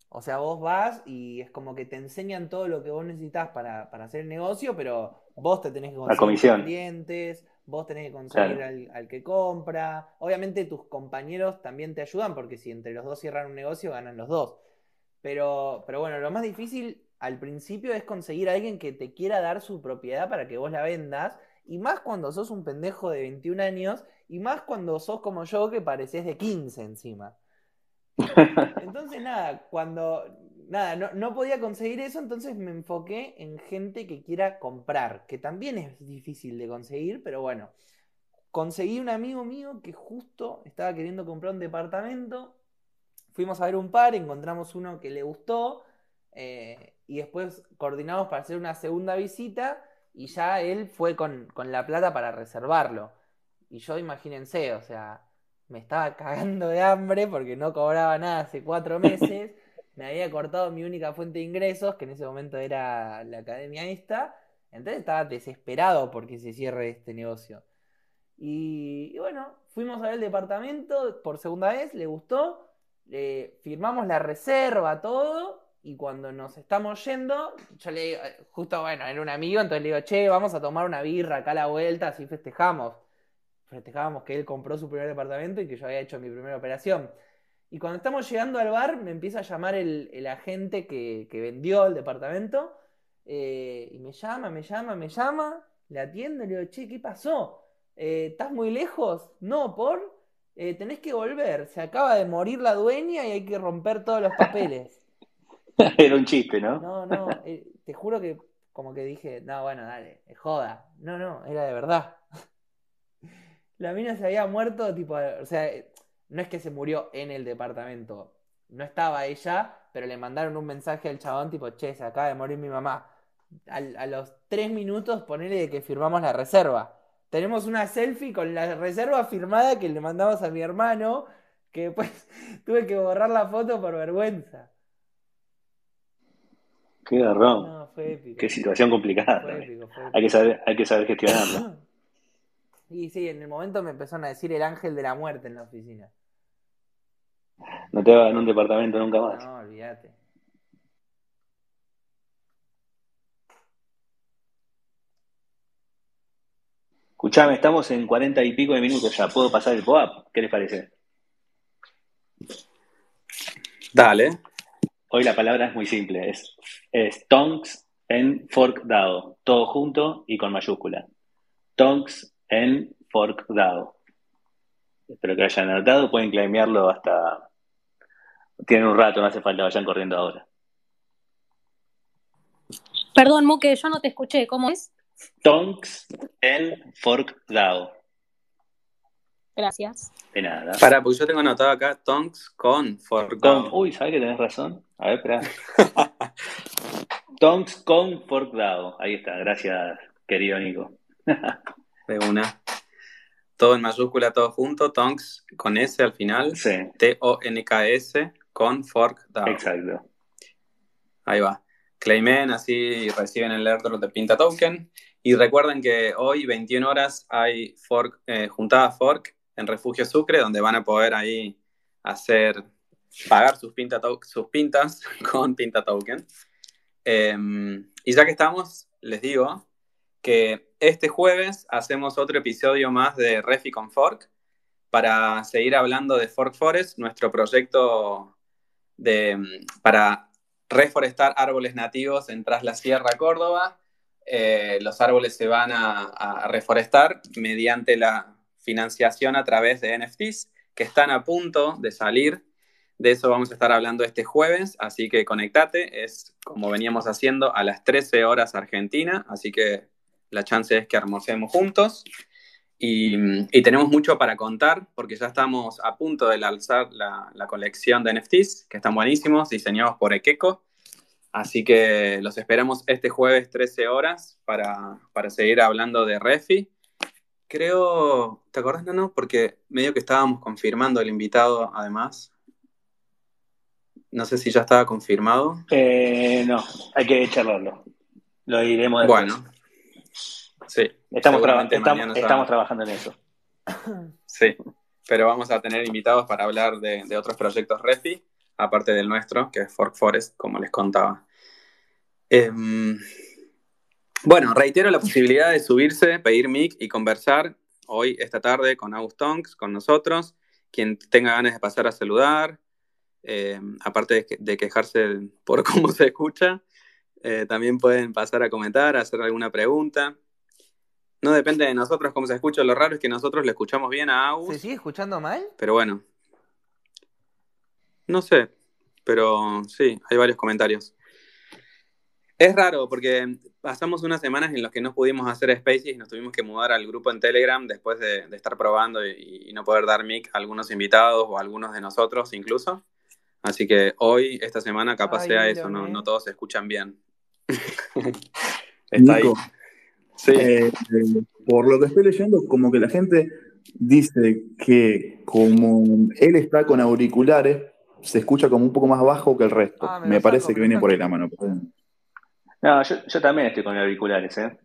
O sea, vos vas y es como que te enseñan todo lo que vos necesitas para, para hacer el negocio, pero vos te tenés que conseguir clientes, vos tenés que conseguir Claro. al, al que compra. Obviamente tus compañeros también te ayudan porque si entre los dos cierran un negocio, ganan los dos. Pero, pero bueno, lo más difícil al principio es conseguir a alguien que te quiera dar su propiedad para que vos la vendas. Y más cuando sos un pendejo de 21 años. Y más cuando sos como yo que pareces de 15 encima. Entonces, nada, cuando nada, no, no podía conseguir eso, entonces me enfoqué en gente que quiera comprar, que también es difícil de conseguir, pero bueno, conseguí un amigo mío que justo estaba queriendo comprar un departamento, fuimos a ver un par, encontramos uno que le gustó, eh, y después coordinamos para hacer una segunda visita, y ya él fue con, con la plata para reservarlo. Y yo, imagínense, o sea, me estaba cagando de hambre porque no cobraba nada hace cuatro meses. Me había cortado mi única fuente de ingresos, que en ese momento era la academia esta. Entonces estaba desesperado porque se cierre este negocio. Y, y bueno, fuimos a ver el departamento por segunda vez, le gustó. eh, firmamos la reserva, todo. Y cuando nos estamos yendo, yo le digo, eh, justo bueno, era un amigo, entonces le digo, che, vamos a tomar una birra acá a la vuelta, así festejamos festejábamos que él compró su primer departamento y que yo había hecho mi primera operación. Y cuando estamos llegando al bar, me empieza a llamar el, agente que, vendió el departamento. eh, y me llama, me llama, me llama. Le atiendo le digo, che, ¿qué pasó? Eh, ¿Estás muy lejos? No, por. Eh, tenés que volver. Se acaba de morir la dueña y hay que romper todos los papeles. Era un chiste, ¿no? No, no, eh, te juro que como que dije, no, bueno, dale, joda. No, no, era de verdad. La mina se había muerto, tipo, o sea, no es que se murió en el departamento. No estaba ella, pero le mandaron un mensaje al chabón, tipo, che, se acaba de morir mi mamá. Al- a los tres minutos ponele de que firmamos la reserva. Tenemos una selfie con la reserva firmada que le mandamos a mi hermano, que después tuve que borrar la foto por vergüenza. Qué garrón. No, fue épico. Qué situación complicada. Fue también. épico, fue Hay que saber, hay que saber gestionarlo. Y sí, en el momento me empezaron a decir el ángel de la muerte en la oficina. No te hagan un departamento nunca más. No, olvídate. Escuchame, estamos en cuarenta y pico de minutos ya. ¿Puedo pasar el POAP? ¿Qué les parece? Dale. Hoy la palabra es muy simple. Es, es Tonks en Fork DAO. Todo junto y con mayúscula. Tonks en Fork DAO. Espero que hayan anotado. Pueden claimearlo hasta... Tienen un rato, no hace falta, vayan corriendo ahora. Perdón, Moque, yo no te escuché. ¿Cómo es? Tonks en Fork DAO. Gracias. De nada. Para, porque yo tengo anotado acá Tonks con Fork Con- Down. Uy, ¿sabes que tenés razón? A ver, espera. Tonks con Fork DAO. Ahí está, gracias, querido Nico. De una. Todo en mayúscula, todo junto. Tonks con S al final. Sí, T-O-N-K-S con Fork Down. exacto. Ahí va. Claimen, así reciben el airdrop de Pinta Token. Y recuerden que hoy, 21 horas, hay fork, eh, juntada Fork en Refugio Sucre, donde van a poder ahí hacer, pagar sus, pinta sus pintas con Pinta Token. Eh, y ya que estamos, les digo que este jueves hacemos otro episodio más de Refi con Fork para seguir hablando de Fork Forest, nuestro proyecto de, para reforestar árboles nativos en Tras la Sierra, Córdoba. Eh, los árboles se van a, a reforestar mediante la financiación a través de NFTs que están a punto de salir. De eso vamos a estar hablando este jueves, así que conectate. Es como veníamos haciendo a las 13 horas Argentina, así que la chance es que almorcemos juntos. Y, tenemos mucho para contar porque ya estamos a punto de lanzar la, la colección de NFTs, que están buenísimos, diseñados por Ekeko. Así que los esperamos este jueves 13 horas para, para seguir hablando de Refi. Creo, ¿te acordás, Nano? Porque medio que estábamos confirmando el invitado, además. No sé si ya estaba confirmado. Eh, no, hay que charlarlo. Lo iremos después. Bueno, sí. Estamos, traba- estamos, trabajando en eso. Sí, pero vamos a tener invitados para hablar de, de otros proyectos Refi, aparte del nuestro, que es Fork Forest, como les contaba. Em, bueno, reitero la posibilidad de subirse, pedir mic y conversar hoy, esta tarde, con August Tonks, con nosotros. Quien tenga ganas de pasar a saludar, em, aparte de, que- de quejarse por cómo se escucha, eh, también pueden pasar a comentar, hacer alguna pregunta. No depende de nosotros cómo se escucha, lo raro es que nosotros le escuchamos bien a August. ¿Se sigue escuchando mal? Pero bueno. No sé, pero sí, hay varios comentarios. Es raro porque pasamos unas semanas en las que no pudimos hacer Spaces y nos tuvimos que mudar al grupo en Telegram después de, de estar probando y, y no poder dar mic a algunos invitados o a algunos de nosotros incluso. Así que hoy, esta semana, capaz Ay, sea eso, no, no todos se escuchan bien. Está ahí. Nico, Sí. eh, eh, por lo que estoy leyendo, como que la gente dice que como él está con auriculares, se escucha como un poco más bajo que el resto. Ah, me parece saco, que viene por ahí la mano. No, yo, yo también estoy con auriculares, ¿eh?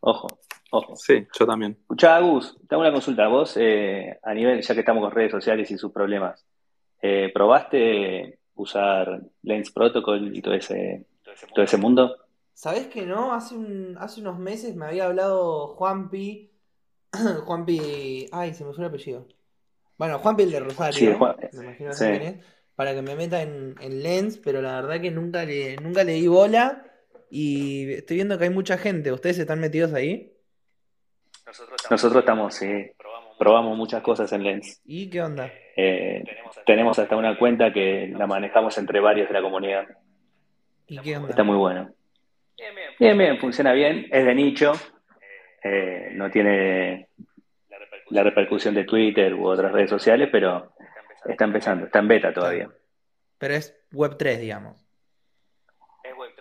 Ojo, ojo. Sí, yo también. Escuchá, Agus, te hago una consulta. Vos, eh, a nivel, ya que estamos con redes sociales y sus problemas, eh, ¿probaste usar Lens Protocol y todo ese, todo ese mundo? ¿Sabés que no? Hace, un, hace unos meses me había hablado Juanpi. Juanpi. Ay, se me fue el apellido. Bueno, Juanpi el de Rosario. Sí, Juan- Me imagino que sí. quién es. Para que me meta en, en Lens, pero la verdad que nunca le, nunca le di bola. Y estoy viendo que hay mucha gente. ¿Ustedes están metidos ahí? Nosotros estamos, sí, probamos muchas cosas en Lens. ¿Y qué onda? Eh, tenemos hasta una cuenta que la manejamos entre varios de la comunidad. ¿Y qué onda? Está muy bueno. Bien, bien, funciona bien, es de nicho, eh, no tiene la repercusión de Twitter u otras redes sociales, pero está empezando, está en beta todavía. Pero es Web3, digamos.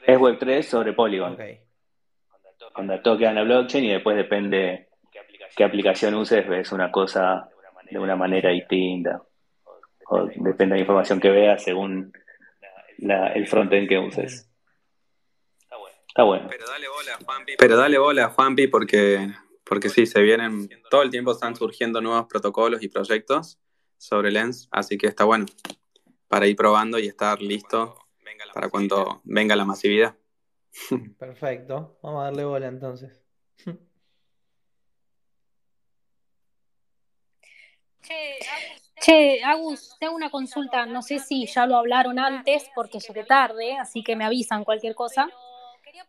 Es Web3 sobre Polygon, Ok. cuando toque en la blockchain y después depende qué aplicación uses, ves una cosa de una manera distinta, o depende de la información que veas según la- el frontend que uses. Está bueno. Pero dale bola Juanpi. Pero dale bola a Juanpi porque, porque sí, se vienen, todo el tiempo están surgiendo nuevos protocolos y proyectos sobre Lens, así que está bueno para ir probando y estar listo para cuando venga la masividad. Perfecto. Vamos a darle bola entonces. Che, Agus, te hago una consulta. No sé si ya lo hablaron antes porque llegué tarde, así que me avisan cualquier cosa.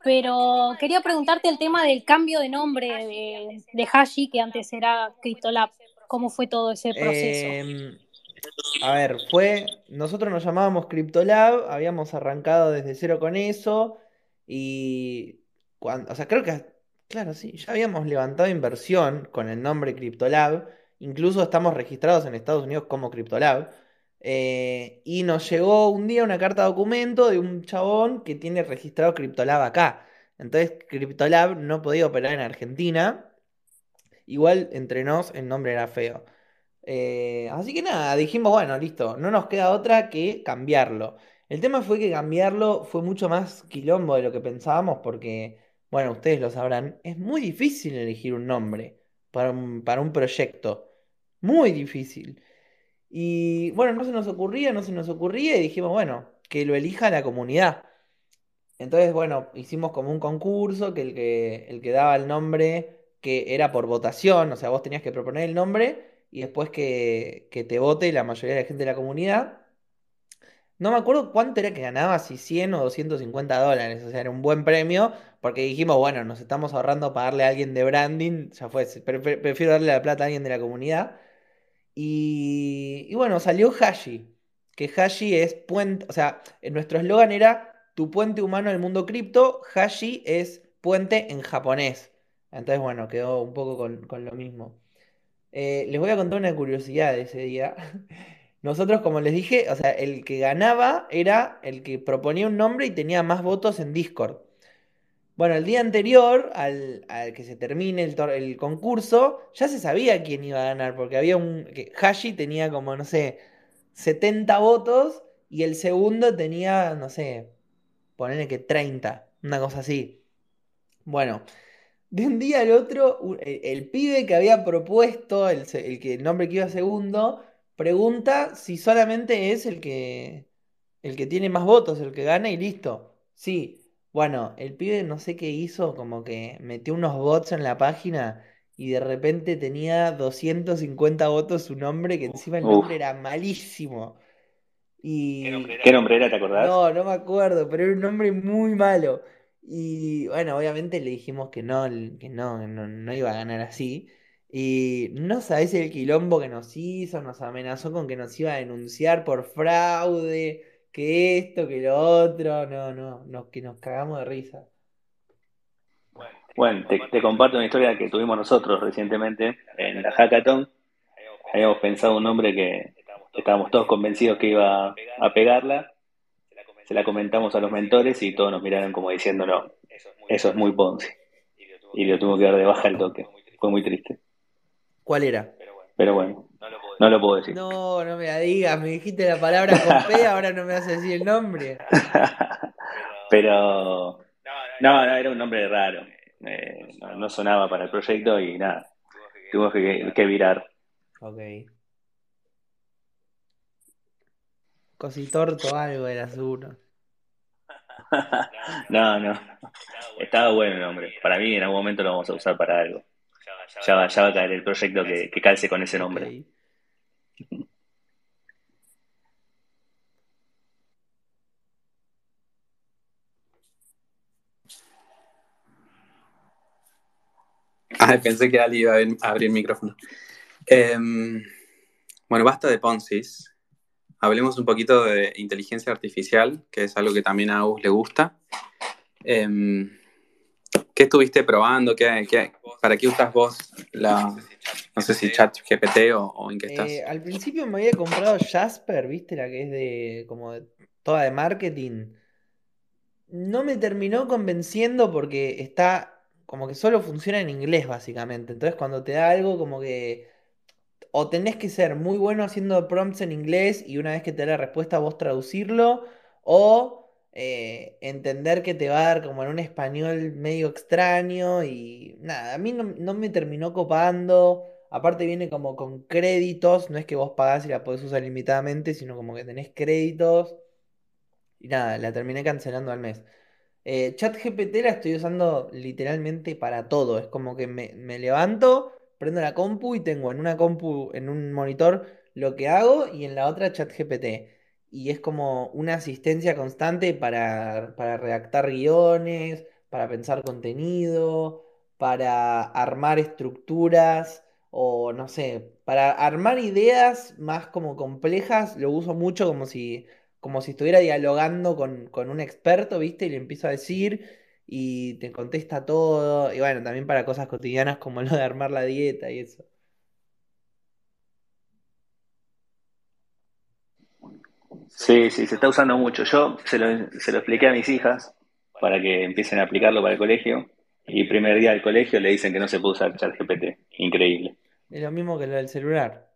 Pero quería preguntarte el tema del cambio de nombre de, de Hashi, que antes era CryptoLab. ¿Cómo fue todo ese proceso? Em, a ver, fue. Nosotros nos llamábamos CryptoLab, habíamos arrancado desde cero con eso. Y. Cuando, o sea, creo que. Claro, sí, ya habíamos levantado inversión con el nombre CryptoLab. Incluso estamos registrados en Estados Unidos como CryptoLab. Eh, y nos llegó un día una carta documento de un chabón que tiene registrado CryptoLab acá. Entonces, CryptoLab no podía operar en Argentina. Igual entre nos el nombre era feo. Eh, así que nada, dijimos, bueno, listo, no nos queda otra que cambiarlo. El tema fue que cambiarlo fue mucho más quilombo de lo que pensábamos porque, bueno, ustedes lo sabrán, es muy difícil elegir un nombre para un, para un proyecto. Muy difícil. Y bueno, no se nos ocurría, no se nos ocurría y dijimos, bueno, que lo elija la comunidad. Entonces, bueno, hicimos como un concurso que el que, el que daba el nombre, que era por votación, o sea, vos tenías que proponer el nombre y después que, que te vote la mayoría de la gente de la comunidad. No me acuerdo cuánto era que ganaba, si 100 o 250 dólares, o sea, era un buen premio, porque dijimos, bueno, nos estamos ahorrando pagarle a alguien de branding, ya fue, pre- pre- prefiero darle la plata a alguien de la comunidad. Y, bueno, salió Hashi, que Hashi es puente, o sea, en nuestro eslogan era tu puente humano al mundo cripto, Hashi es puente en japonés. Entonces, bueno, quedó un poco con, con lo mismo. Eh, les voy a contar una curiosidad de ese día. Nosotros, como les dije, o sea, el que ganaba era el que proponía un nombre y tenía más votos en Discord. Bueno, el día anterior al, al que se termine el, el concurso, ya se sabía quién iba a ganar, porque había un... que Hashi tenía como, no sé, 70 votos y el segundo tenía, no sé, ponerle que 30, una cosa así. Bueno, de un día al otro, el, pibe que había propuesto, el, el que el nombre que iba segundo, pregunta si solamente es el que, el que tiene más votos, el que gana y listo. Sí, bueno, el pibe no sé qué hizo, como que metió unos bots en la página y de repente tenía 250 votos su nombre, que encima el Uf, nombre era malísimo. Y ¿qué nombre era, te acordás? no, no me acuerdo, pero era un nombre muy malo. Y bueno, obviamente le dijimos que no, que no, que no, no iba a ganar así. Y no sabés el quilombo que nos hizo, nos amenazó con que nos iba a denunciar por fraude, que esto, que lo otro. No, no, nos, que nos cagamos de risa. Bueno, te, te comparto una historia que tuvimos nosotros recientemente en la Hackathon. Habíamos pensado un nombre que estábamos todos convencidos que iba a pegarla. Se la comentamos a los mentores y todos nos miraron como diciendo, no, eso es muy Ponzi. Y lo tuvo que dar de baja el toque. Fue muy triste. ¿Cuál era? Pero bueno, no lo puedo decir. No, no me la digas, me dijiste la palabra con P, ahora no me vas a decir el nombre. Pero no, no, era un nombre raro. Eh, no, no sonaba para el proyecto y nada, tuvimos que, que virar. Ok. Cositorto algo era seguro. No, no. Estaba bueno el nombre. Para mí en algún momento lo vamos a usar para algo. Ya va, ya va a caer el proyecto que, que calce con ese nombre. Ok. Ah, pensé que Ali iba a abrir- el micrófono. Em, bueno, basta de Poncis. Hablemos un poquito de inteligencia artificial, que es algo que también a Agus le gusta. Em, ¿qué estuviste probando? ¿Qué, qué- para qué usas vos la, no sé si chat GPT o, o en qué estás? Eh, al principio me había comprado Jasper, ¿viste? La que es de como de- toda de marketing. No me terminó convenciendo porque está como que solo funciona en inglés, básicamente. Entonces, cuando te da algo, como que o tenés que ser muy bueno haciendo prompts en inglés y una vez que te da la respuesta vos traducirlo, o eh, entender que te va a dar como en un español medio extraño y nada, a mí no, no me terminó copando. Aparte viene como con créditos, no es que vos pagás y la podés usar limitadamente, sino como que tenés créditos. Y nada, la terminé cancelando al mes. Eh, ChatGPT la estoy usando literalmente para todo. Es como que me, me levanto, prendo la compu y tengo en una compu, en un monitor, lo que hago y en la otra ChatGPT. Y es como una asistencia constante para, para redactar guiones, para pensar contenido, para armar estructuras o no sé, para armar ideas más como complejas. Lo uso mucho como si como si estuviera dialogando con, con un experto, ¿viste? Y le empiezo a decir y te contesta todo. Y bueno, también para cosas cotidianas como lo de armar la dieta y eso. Sí, sí, se está usando mucho. Yo se lo, se lo expliqué a mis hijas para que empiecen a aplicarlo para el colegio. Y primer día del colegio le dicen que no se puede usar ChatGPT. Increíble. Es lo mismo que lo del celular.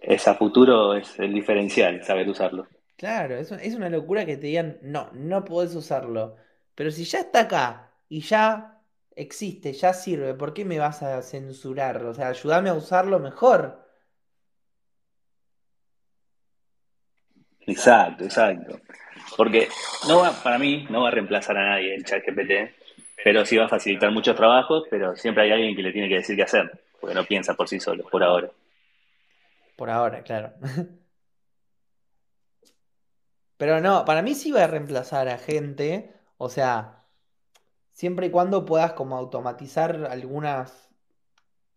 Es a futuro es el diferencial, saber usarlo. Claro, es, es una locura que te digan, no, no podés usarlo. Pero si ya está acá y ya existe, ya sirve, ¿por qué me vas a censurar? O sea, ayúdame a usarlo mejor. Exacto, exacto. Porque no va, para mí no va a reemplazar a nadie el chat GPT, pero sí va a facilitar muchos trabajos, pero siempre hay alguien que le tiene que decir qué hacer, porque no piensa por sí solo, por ahora. Por ahora, claro. Pero no, para mí sí va a reemplazar a gente. O sea, siempre y cuando puedas como automatizar algunas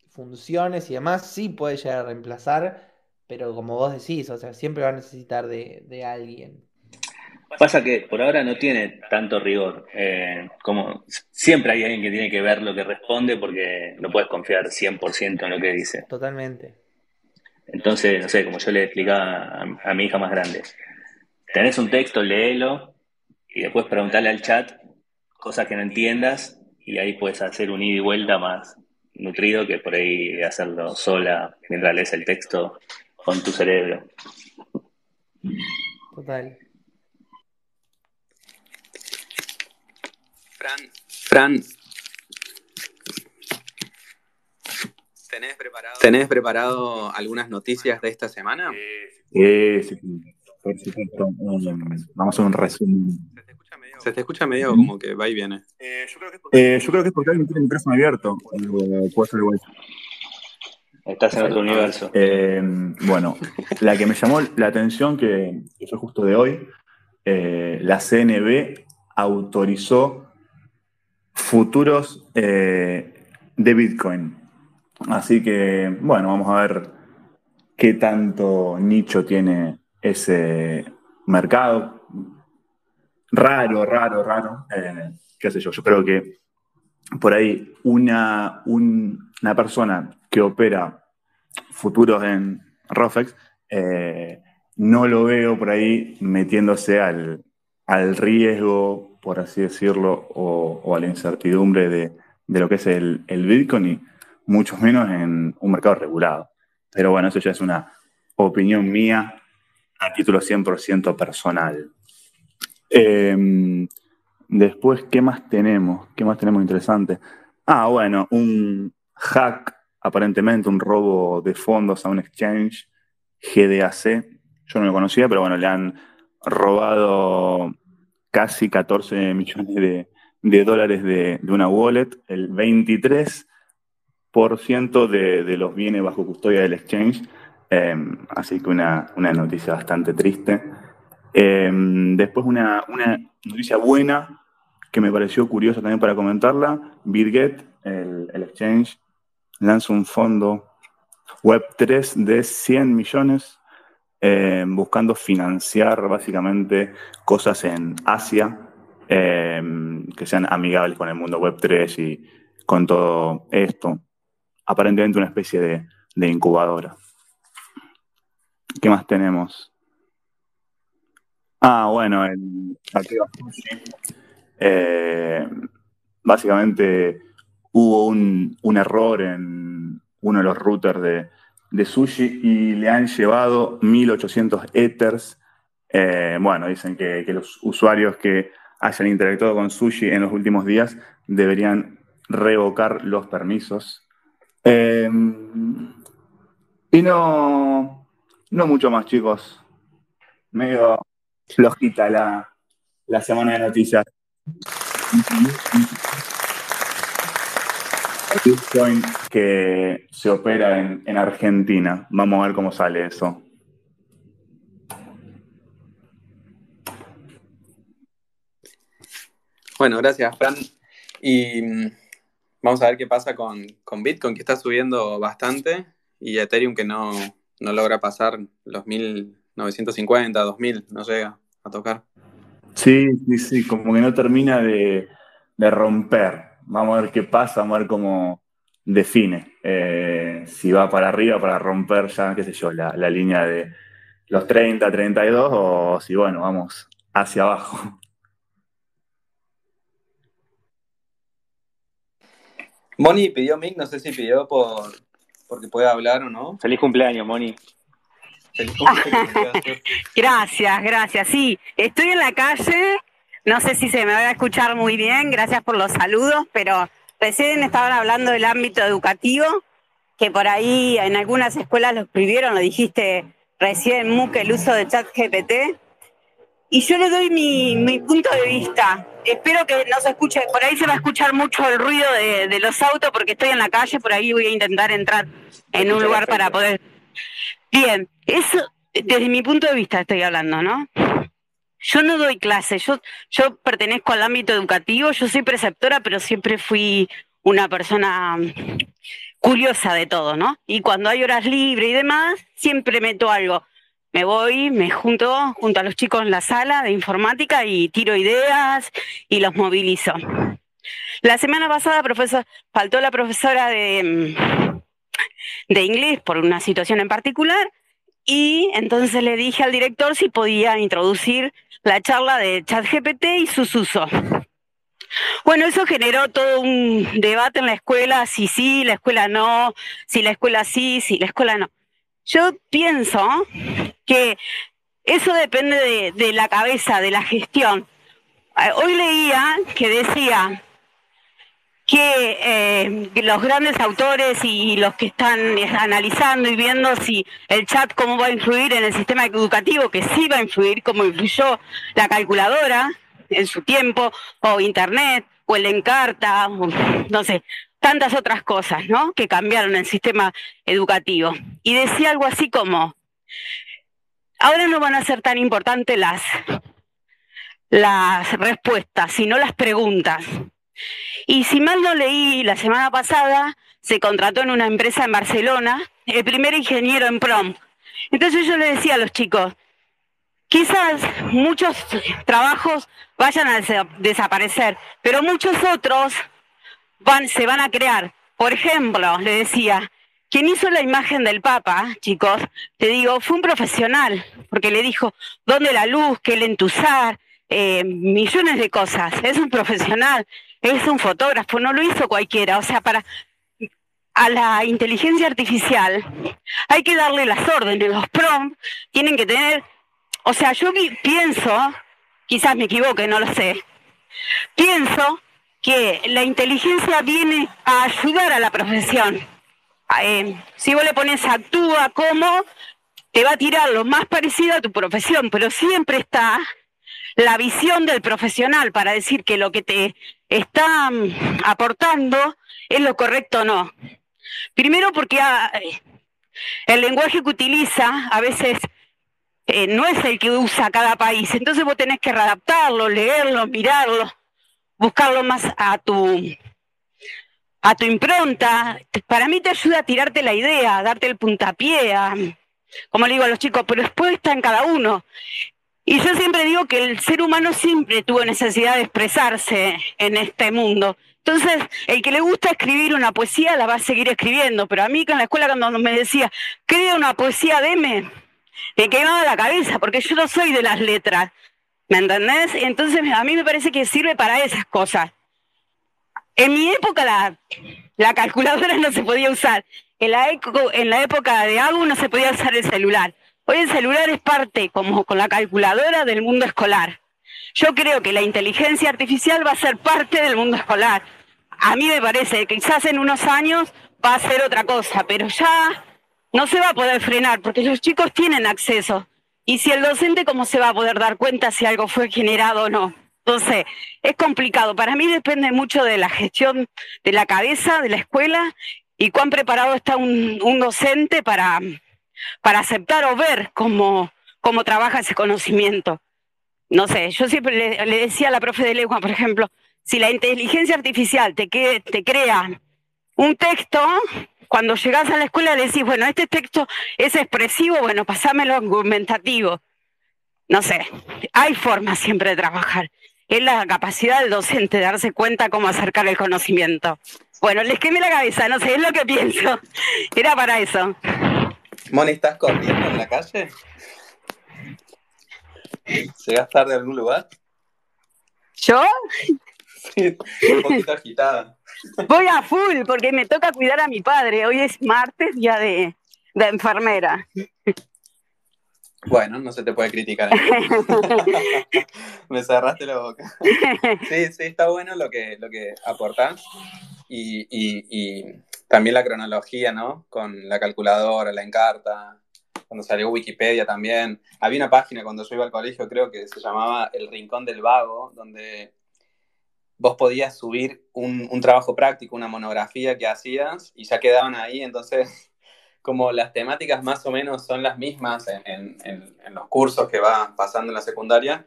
funciones y demás, sí puede llegar a reemplazar. Pero como vos decís, o sea, siempre va a necesitar de, de alguien. Pasa que por ahora no tiene tanto rigor. eh, como siempre hay alguien que tiene que ver lo que responde porque no puedes confiar 100% en lo que dice. Totalmente. Entonces, no sé, como yo le explicaba a, mi hija más grande, tenés un texto, léelo y después preguntarle al chat cosas que no entiendas y ahí puedes hacer un ida y vuelta más nutrido que por ahí hacerlo sola mientras lees el texto con tu cerebro. Total. Fran, Fran, ¿tenés preparado, ¿tenés preparado algunas noticias de esta semana? Sí, sí, por supuesto. Vamos a hacer un resumen. Se te escucha medio como que va y viene. Eh, yo, creo que eh, yo creo que es porque alguien tiene el micrófono abierto. Puede ser igual. Estás en otro universo. Eh, bueno, la que me llamó la atención, que, que fue justo de hoy, la CNB autorizó futuros eh, de Bitcoin. Así que, bueno, vamos a ver qué tanto nicho tiene ese mercado. Raro, raro, raro. Eh, qué sé yo, yo creo que por ahí una, una persona que opera futuros en Rofex, eh, no lo veo por ahí metiéndose al, al riesgo por así decirlo, o, a la incertidumbre de, lo que es el, Bitcoin y mucho menos en un mercado regulado. Pero bueno, eso ya es una opinión mía a título 100% personal. Em, después, ¿qué más tenemos? ¿Qué más tenemos interesante? Ah, bueno, un hack, aparentemente un robo de fondos a un exchange, GDAC. Yo no lo conocía, pero bueno, le han robado casi 14 millones de, dólares de, una wallet, el 23% de, de, los bienes bajo custodia del exchange. Em, así que una, noticia bastante triste. Em, después una, noticia buena que me pareció curiosa también para comentarla. BitGet, el, el exchange, lanza un fondo Web3 de 100 millones eh, buscando financiar básicamente cosas en Asia eh, que sean amigables con el mundo web 3 y con todo esto. Aparentemente una especie de, incubadora. ¿Qué más tenemos? Ah, bueno, el eh, básicamente hubo un, un error en uno de los routers de, de sushi y le han llevado 1800 ethers. Eh, bueno, dicen que, los usuarios que hayan interactuado con sushi en los últimos días deberían revocar los permisos. Eh, y no, no mucho más, chicos. Medio flojita la, la semana de noticias. Bitcoin que se opera en, Argentina. Vamos a ver cómo sale eso. Bueno, gracias, Fran. Y mm, vamos a ver qué pasa con, Bitcoin, que está subiendo bastante, y Ethereum, que no, logra pasar los 1950, 2000, no llega a tocar. Sí, sí, sí, como que no termina de, de romper. Vamos a ver qué pasa, vamos a ver cómo define. Eh, si va para arriba para romper ya, qué sé yo, la, línea de los 30, 32 o si, bueno, vamos hacia abajo. Moni pidió mic, no sé si pidió por porque puede hablar o no. Feliz cumpleaños, Moni. Feliz cumpleaños. gracias, gracias. Sí, estoy en la calle no sé si se me va a escuchar muy bien, gracias por los saludos, pero recién estaban hablando del ámbito educativo, que por ahí en algunas escuelas lo prohibieron, lo dijiste recién, MOOC, el uso de chat GPT. Y yo le doy mi, punto de vista. Espero que no se escuche, por ahí se va a escuchar mucho el ruido de, de los autos porque estoy en la calle, por ahí voy a intentar entrar en un lugar para poder... Bien, eso desde mi punto de vista estoy hablando, ¿no? Yo no doy clases, yo, yo pertenezco al ámbito educativo, yo soy preceptora, pero siempre fui una persona mm, curiosa de todo, ¿no? Y cuando hay horas libres y demás, siempre meto algo. Me voy, me junto junto a los chicos en la sala de informática y tiro ideas y los movilizo. La semana pasada, profesor, faltó la profesora de, mm, de inglés por una situación en particular y entonces le dije al director si podía introducir la charla de ChatGPT y sus usos. Bueno, eso generó todo un debate en la escuela, si sí, la escuela no, si la escuela sí, si la escuela no. Yo pienso que eso depende de, la cabeza, de la gestión. Eh, hoy leía que decía que eh, los grandes autores y los que están analizando y viendo si el chat cómo va a influir en el sistema educativo, que sí va a influir, como influyó la calculadora en su tiempo, o internet, o el encarta, no sé, tantas otras cosas, ¿no? Que cambiaron el sistema educativo. Y decía algo así como, ahora no van a ser tan importantes las, las respuestas, sino las preguntas. Y si mal no leí, la semana pasada se contrató en una empresa en Barcelona el primer ingeniero en PROM. Entonces yo le decía a los chicos, quizás muchos trabajos vayan a desaparecer, pero muchos otros van, se van a crear. Por ejemplo, le decía, quien hizo la imagen del Papa, chicos, te digo, fue un profesional, porque le dijo dónde la luz, qué lente usar, eh, millones de cosas. Es un profesional es un fotógrafo, no lo hizo cualquiera. O sea, para a la inteligencia artificial hay que darle las órdenes, los prompts tienen que tener, o sea, yo pienso, quizás me equivoque, no lo sé, pienso que la inteligencia viene a ayudar a la profesión. Eh, si vos le pones actúa como, te va a tirar lo más parecido a tu profesión, pero siempre está la visión del profesional para decir que lo que te está mm, aportando es lo correcto o no. Primero porque ah, el lenguaje que utiliza a veces eh, no es el que usa cada país, entonces vos tenés que readaptarlo, leerlo, mirarlo, buscarlo más a tu a tu impronta. Para mí te ayuda a tirarte la idea, a darte el puntapié, como le digo a los chicos, pero después está en cada uno. Y yo siempre digo que el ser humano siempre tuvo necesidad de expresarse en este mundo. Entonces, el que le gusta escribir una poesía la va a seguir escribiendo, pero a mí con la escuela cuando me decía, crea una poesía, deme, me quemaba la cabeza, porque yo no soy de las letras, ¿me entendés? Entonces, a mí me parece que sirve para esas cosas. En mi época la, la calculadora no se podía usar, en la, en la época de algo no se podía usar el celular. Hoy el celular es parte, como con la calculadora, del mundo escolar. Yo creo que la inteligencia artificial va a ser parte del mundo escolar. A mí me parece que quizás en unos años va a ser otra cosa, pero ya no se va a poder frenar porque los chicos tienen acceso. Y si el docente, ¿cómo se va a poder dar cuenta si algo fue generado o no? Entonces, es complicado. Para mí depende mucho de la gestión de la cabeza, de la escuela, y cuán preparado está un, un docente para, para aceptar o ver cómo, cómo trabaja ese conocimiento. No sé, yo siempre le, decía a la profe de lengua, por ejemplo, si la inteligencia artificial te, te crea un texto, cuando llegas a la escuela le decís, bueno, este texto es expresivo, bueno, pasámelo argumentativo. No sé, hay formas siempre de trabajar. Es la capacidad del docente de darse cuenta cómo acercar el conocimiento. Bueno, les quemé la cabeza, no sé, es lo que pienso. Era para eso. Moni, ¿estás corriendo en la calle? ¿Llegas tarde a algún lugar? ¿Yo? Sí, un poquito agitada. Voy a full porque me toca cuidar a mi padre. Hoy es martes ya de, de enfermera. Bueno, no se te puede criticar. me cerraste la boca. sí, sí, está bueno lo que, lo que aportás. Y, y, y también la cronología, ¿no? Con la calculadora, la encarta, cuando salió Wikipedia también. Había una página cuando yo iba al colegio, creo que se llamaba El Rincón del Vago, donde vos podías subir un, un trabajo práctico, una monografía que hacías y ya quedaban ahí, entonces como las temáticas más o menos son las mismas en, en, los cursos que va pasando en la secundaria,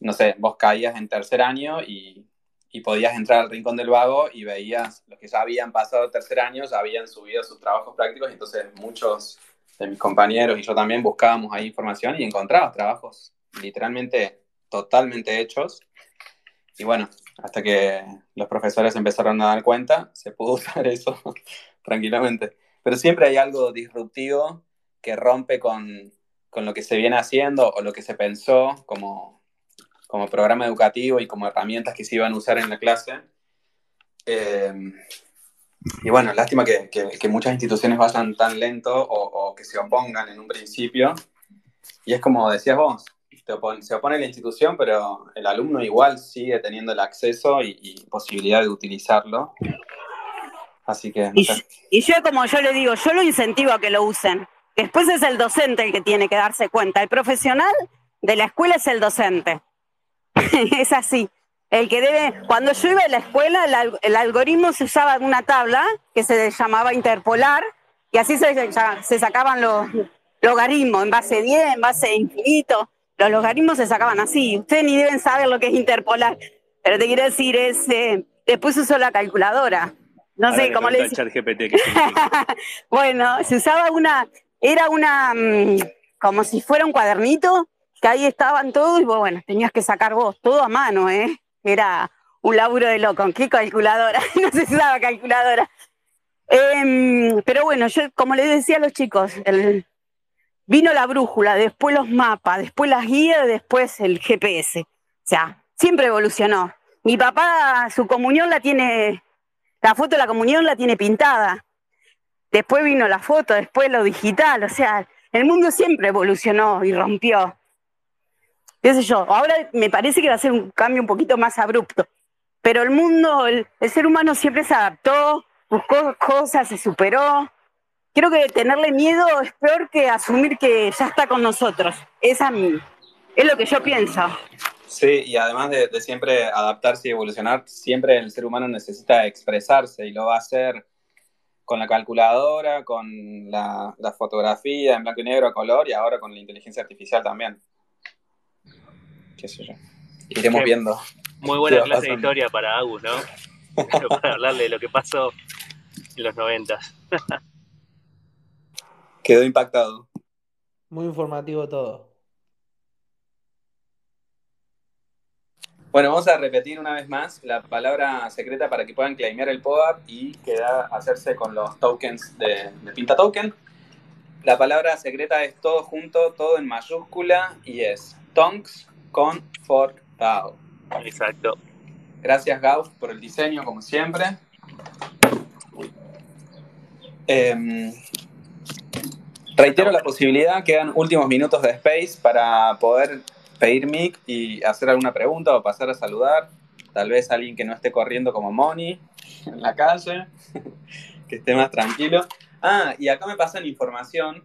no sé, vos caías en tercer año y y podías entrar al rincón del vago y veías los que ya habían pasado tercer año, ya habían subido sus trabajos prácticos y entonces muchos de mis compañeros y yo también buscábamos ahí información y encontrabas trabajos literalmente totalmente hechos. Y bueno, hasta que los profesores empezaron a dar cuenta, se pudo usar eso tranquilamente. pero siempre hay algo disruptivo que rompe con, lo que se viene haciendo o lo que se pensó como, como programa educativo y como herramientas que se iban a usar en la clase. Eh, y bueno, lástima que, muchas instituciones vayan tan lento o, que se opongan en un principio. Y es como decías vos, se opone la institución, pero el alumno igual sigue teniendo el acceso y, posibilidad de utilizarlo. Así que... y, yo, como yo le digo, yo lo incentivo a que lo usen. Después es el docente el que tiene que darse cuenta. El profesional de la escuela es el docente. es así. El que debe, cuando yo iba a la escuela, el, algoritmo se usaba en una tabla que se llamaba interpolar, y así se, se sacaban los logaritmos en base 10, en base infinito. Los logaritmos se sacaban así. Ustedes ni deben saber lo que es interpolar. Pero te quiero decir, es, eh, después usó la calculadora. No sé cómo le bueno, se usaba una, era una, mm, como si fuera un cuadernito, que ahí estaban todos y bueno, tenías que sacar vos, todo a mano, ¿eh? Era un laburo de loco. ¿Qué calculadora? no se usaba calculadora. Em, pero bueno, yo como les decía a los chicos, vino la brújula, después los mapas, después las guías, después el GPS. O sea, siempre evolucionó. Mi papá, su comunión la tiene, la foto de la comunión la tiene pintada. Después vino la foto, después lo digital. O sea, el mundo siempre evolucionó y rompió qué sé yo, ahora me parece que va a ser un cambio un poquito más abrupto, pero el mundo, el, ser humano siempre se adaptó, buscó cosas, se superó. Creo que tenerle miedo es peor que asumir que ya está con nosotros. Es a mí, es lo que yo pienso. Sí, y además de, siempre adaptarse y evolucionar, siempre el ser humano necesita expresarse y lo va a hacer con la calculadora, con la, la fotografía en blanco y negro a color y ahora con la inteligencia artificial también qué sé yo. Iremos viendo. Muy buena clase de historia para Agus, ¿no? para hablarle de lo que pasó en los noventas. Quedó impactado. Muy informativo todo. Bueno, vamos a repetir una vez más la palabra secreta para que puedan claimear el POAP y queda hacerse con los tokens de, de Pinta Token. La palabra secreta es todo junto, todo en mayúscula y es Tonks con Fork DAO. Exacto. Gracias, Gauss, por el diseño, como siempre. Em, reitero la posibilidad, quedan últimos minutos de space para poder pedir mic y hacer alguna pregunta o pasar a saludar. Tal vez alguien que no esté corriendo como Moni en la calle, que esté más tranquilo. Ah, y acá me pasan información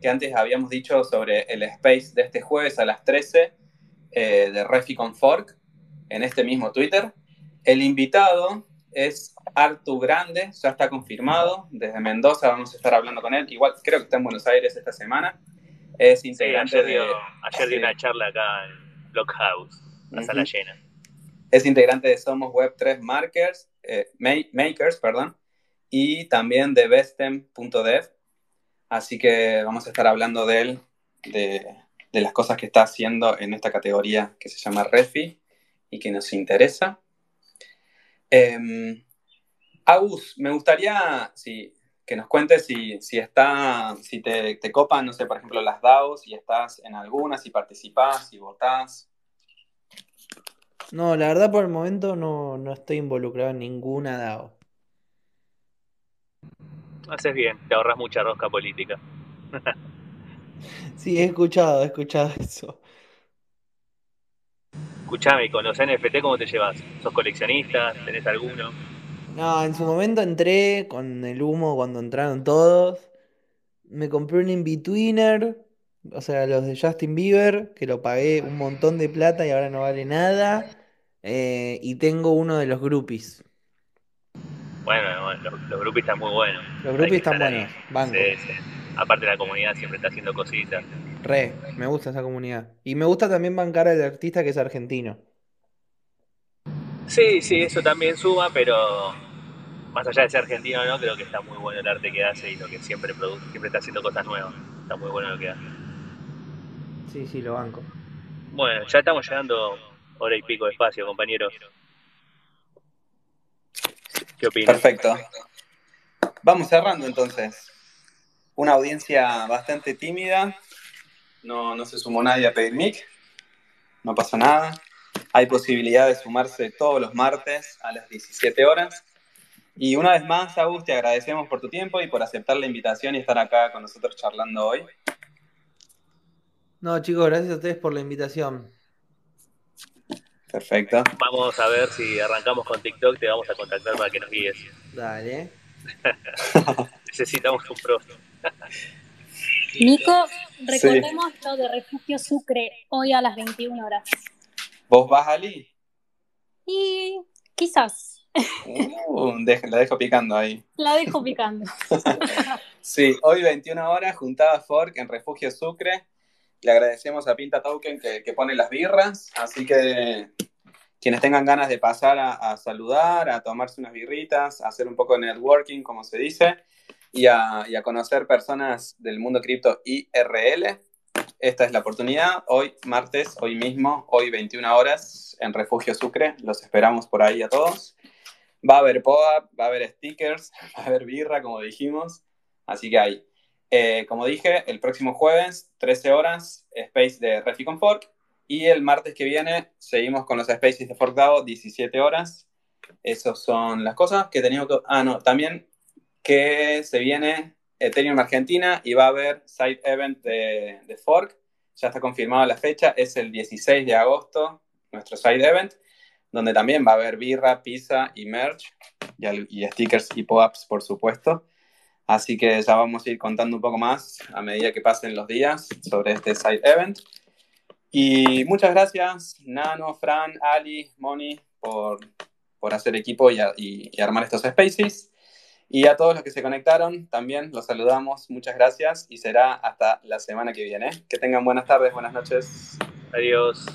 que antes habíamos dicho sobre el space de este jueves a las 13 eh, de Refi con Fork en este mismo Twitter. El invitado es Artu Grande, ya está confirmado, desde Mendoza vamos a estar hablando con él. Igual creo que está en Buenos Aires esta semana. Es integrante ayer de. Ayer dio una charla acá en Blockhouse, la sala llena. Es integrante de Somos Web 3 Markers, eh, Makers, perdón, y también de bestem.dev. Así que vamos a estar hablando de él, de, de las cosas que está haciendo en esta categoría que se llama Refi y que nos interesa. Eh, Agus, me gustaría que nos cuentes si, está, si te, te, copan, no sé, por ejemplo, las DAOs, si estás en algunas, si participás, si votás. No, la verdad por el momento no, no estoy involucrado en ninguna DAO. Haces bien, te ahorras mucha rosca política. Sí, he escuchado, he escuchado eso. Escuchame, con los NFT cómo te llevas? ¿Sos coleccionista? ¿Tenés alguno? No, en su momento entré con el humo cuando entraron todos. Me compré un in-betweener, o sea, los de Justin Bieber, que lo pagué un montón de plata y ahora no vale nada. Eh, y tengo uno de los groupies. Bueno, los, los groupies están muy buenos. Los groupies están buenos, banco. Sí, sí aparte la comunidad siempre está haciendo cositas. Re, me gusta esa comunidad. Y me gusta también bancar al artista que es argentino. Sí, sí, eso también suma, pero más allá de ser argentino no, creo que está muy bueno el arte que hace y lo que siempre produce, siempre está haciendo cosas nuevas. Está muy bueno lo que hace. Sí, sí, lo banco. Bueno, ya estamos llegando hora y pico de espacio, compañeros. ¿Qué opinas? Perfecto. vamos cerrando entonces. Una audiencia bastante tímida. No, no se sumó nadie a pedir mic. No pasa nada. Hay posibilidad de sumarse todos los martes a las 17 horas. Y una vez más, Agus, te agradecemos por tu tiempo y por aceptar la invitación y estar acá con nosotros charlando hoy. No, chicos, gracias a ustedes por la invitación. Perfecto. Vamos a ver si arrancamos con TikTok, te vamos a contactar para que nos guíes. Dale. Necesitamos un pro. Nico, recordemos lo de Refugio Sucre hoy a las 21 horas. ¿Vos vas, Ali? Y quizás. Uh, la dejo picando ahí. La dejo picando. sí, hoy 21 horas, juntada Fork en Refugio Sucre. Le agradecemos a Pinta Token que, pone las birras, así que quienes tengan ganas de pasar a, saludar, a tomarse unas birritas, a hacer un poco de networking, como se dice, y a, conocer personas del mundo cripto IRL, esta es la oportunidad. Hoy, martes, hoy mismo, hoy 21 horas, en Refugio Sucre. Los esperamos por ahí a todos. Va a haber POA, va a haber stickers, va a haber birra, como dijimos. Así que ahí. Eh, como dije, el próximo jueves, 13 horas, Space de Refi Fork. Y el martes que viene seguimos con los Spaces de ForkDAO, 17 horas. Esas son las cosas que teníamos que... Ah, no, también que se viene Ethereum Argentina y va a haber side event de, Fork. Ya está confirmada la fecha, es el 16 de agosto, nuestro side event, donde también va a haber birra, pizza y merch, y, stickers y pop-ups, por supuesto. Así que ya vamos a ir contando un poco más a medida que pasen los días sobre este side event. Y muchas gracias, Nano, Fran, Ali, Moni, por, hacer equipo y, y, armar estos spaces. Y a todos los que se conectaron, también los saludamos. Muchas gracias y será hasta la semana que viene. Que tengan buenas tardes, buenas noches. Adiós.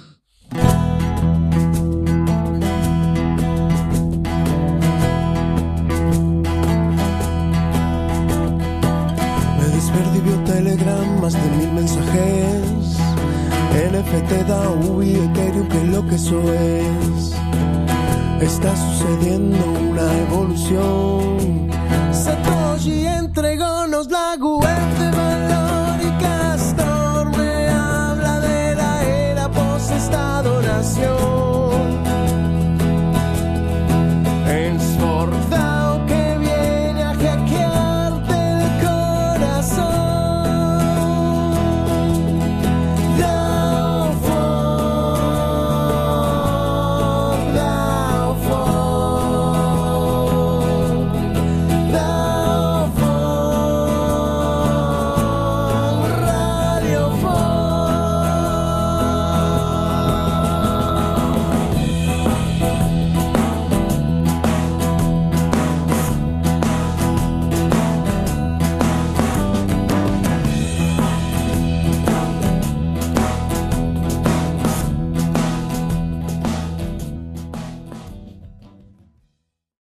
Telegram, más de mil mensajes. NFT, DAO y Ethereum, que lo que eso es. Está sucediendo una evolución. Satoshi entregónos la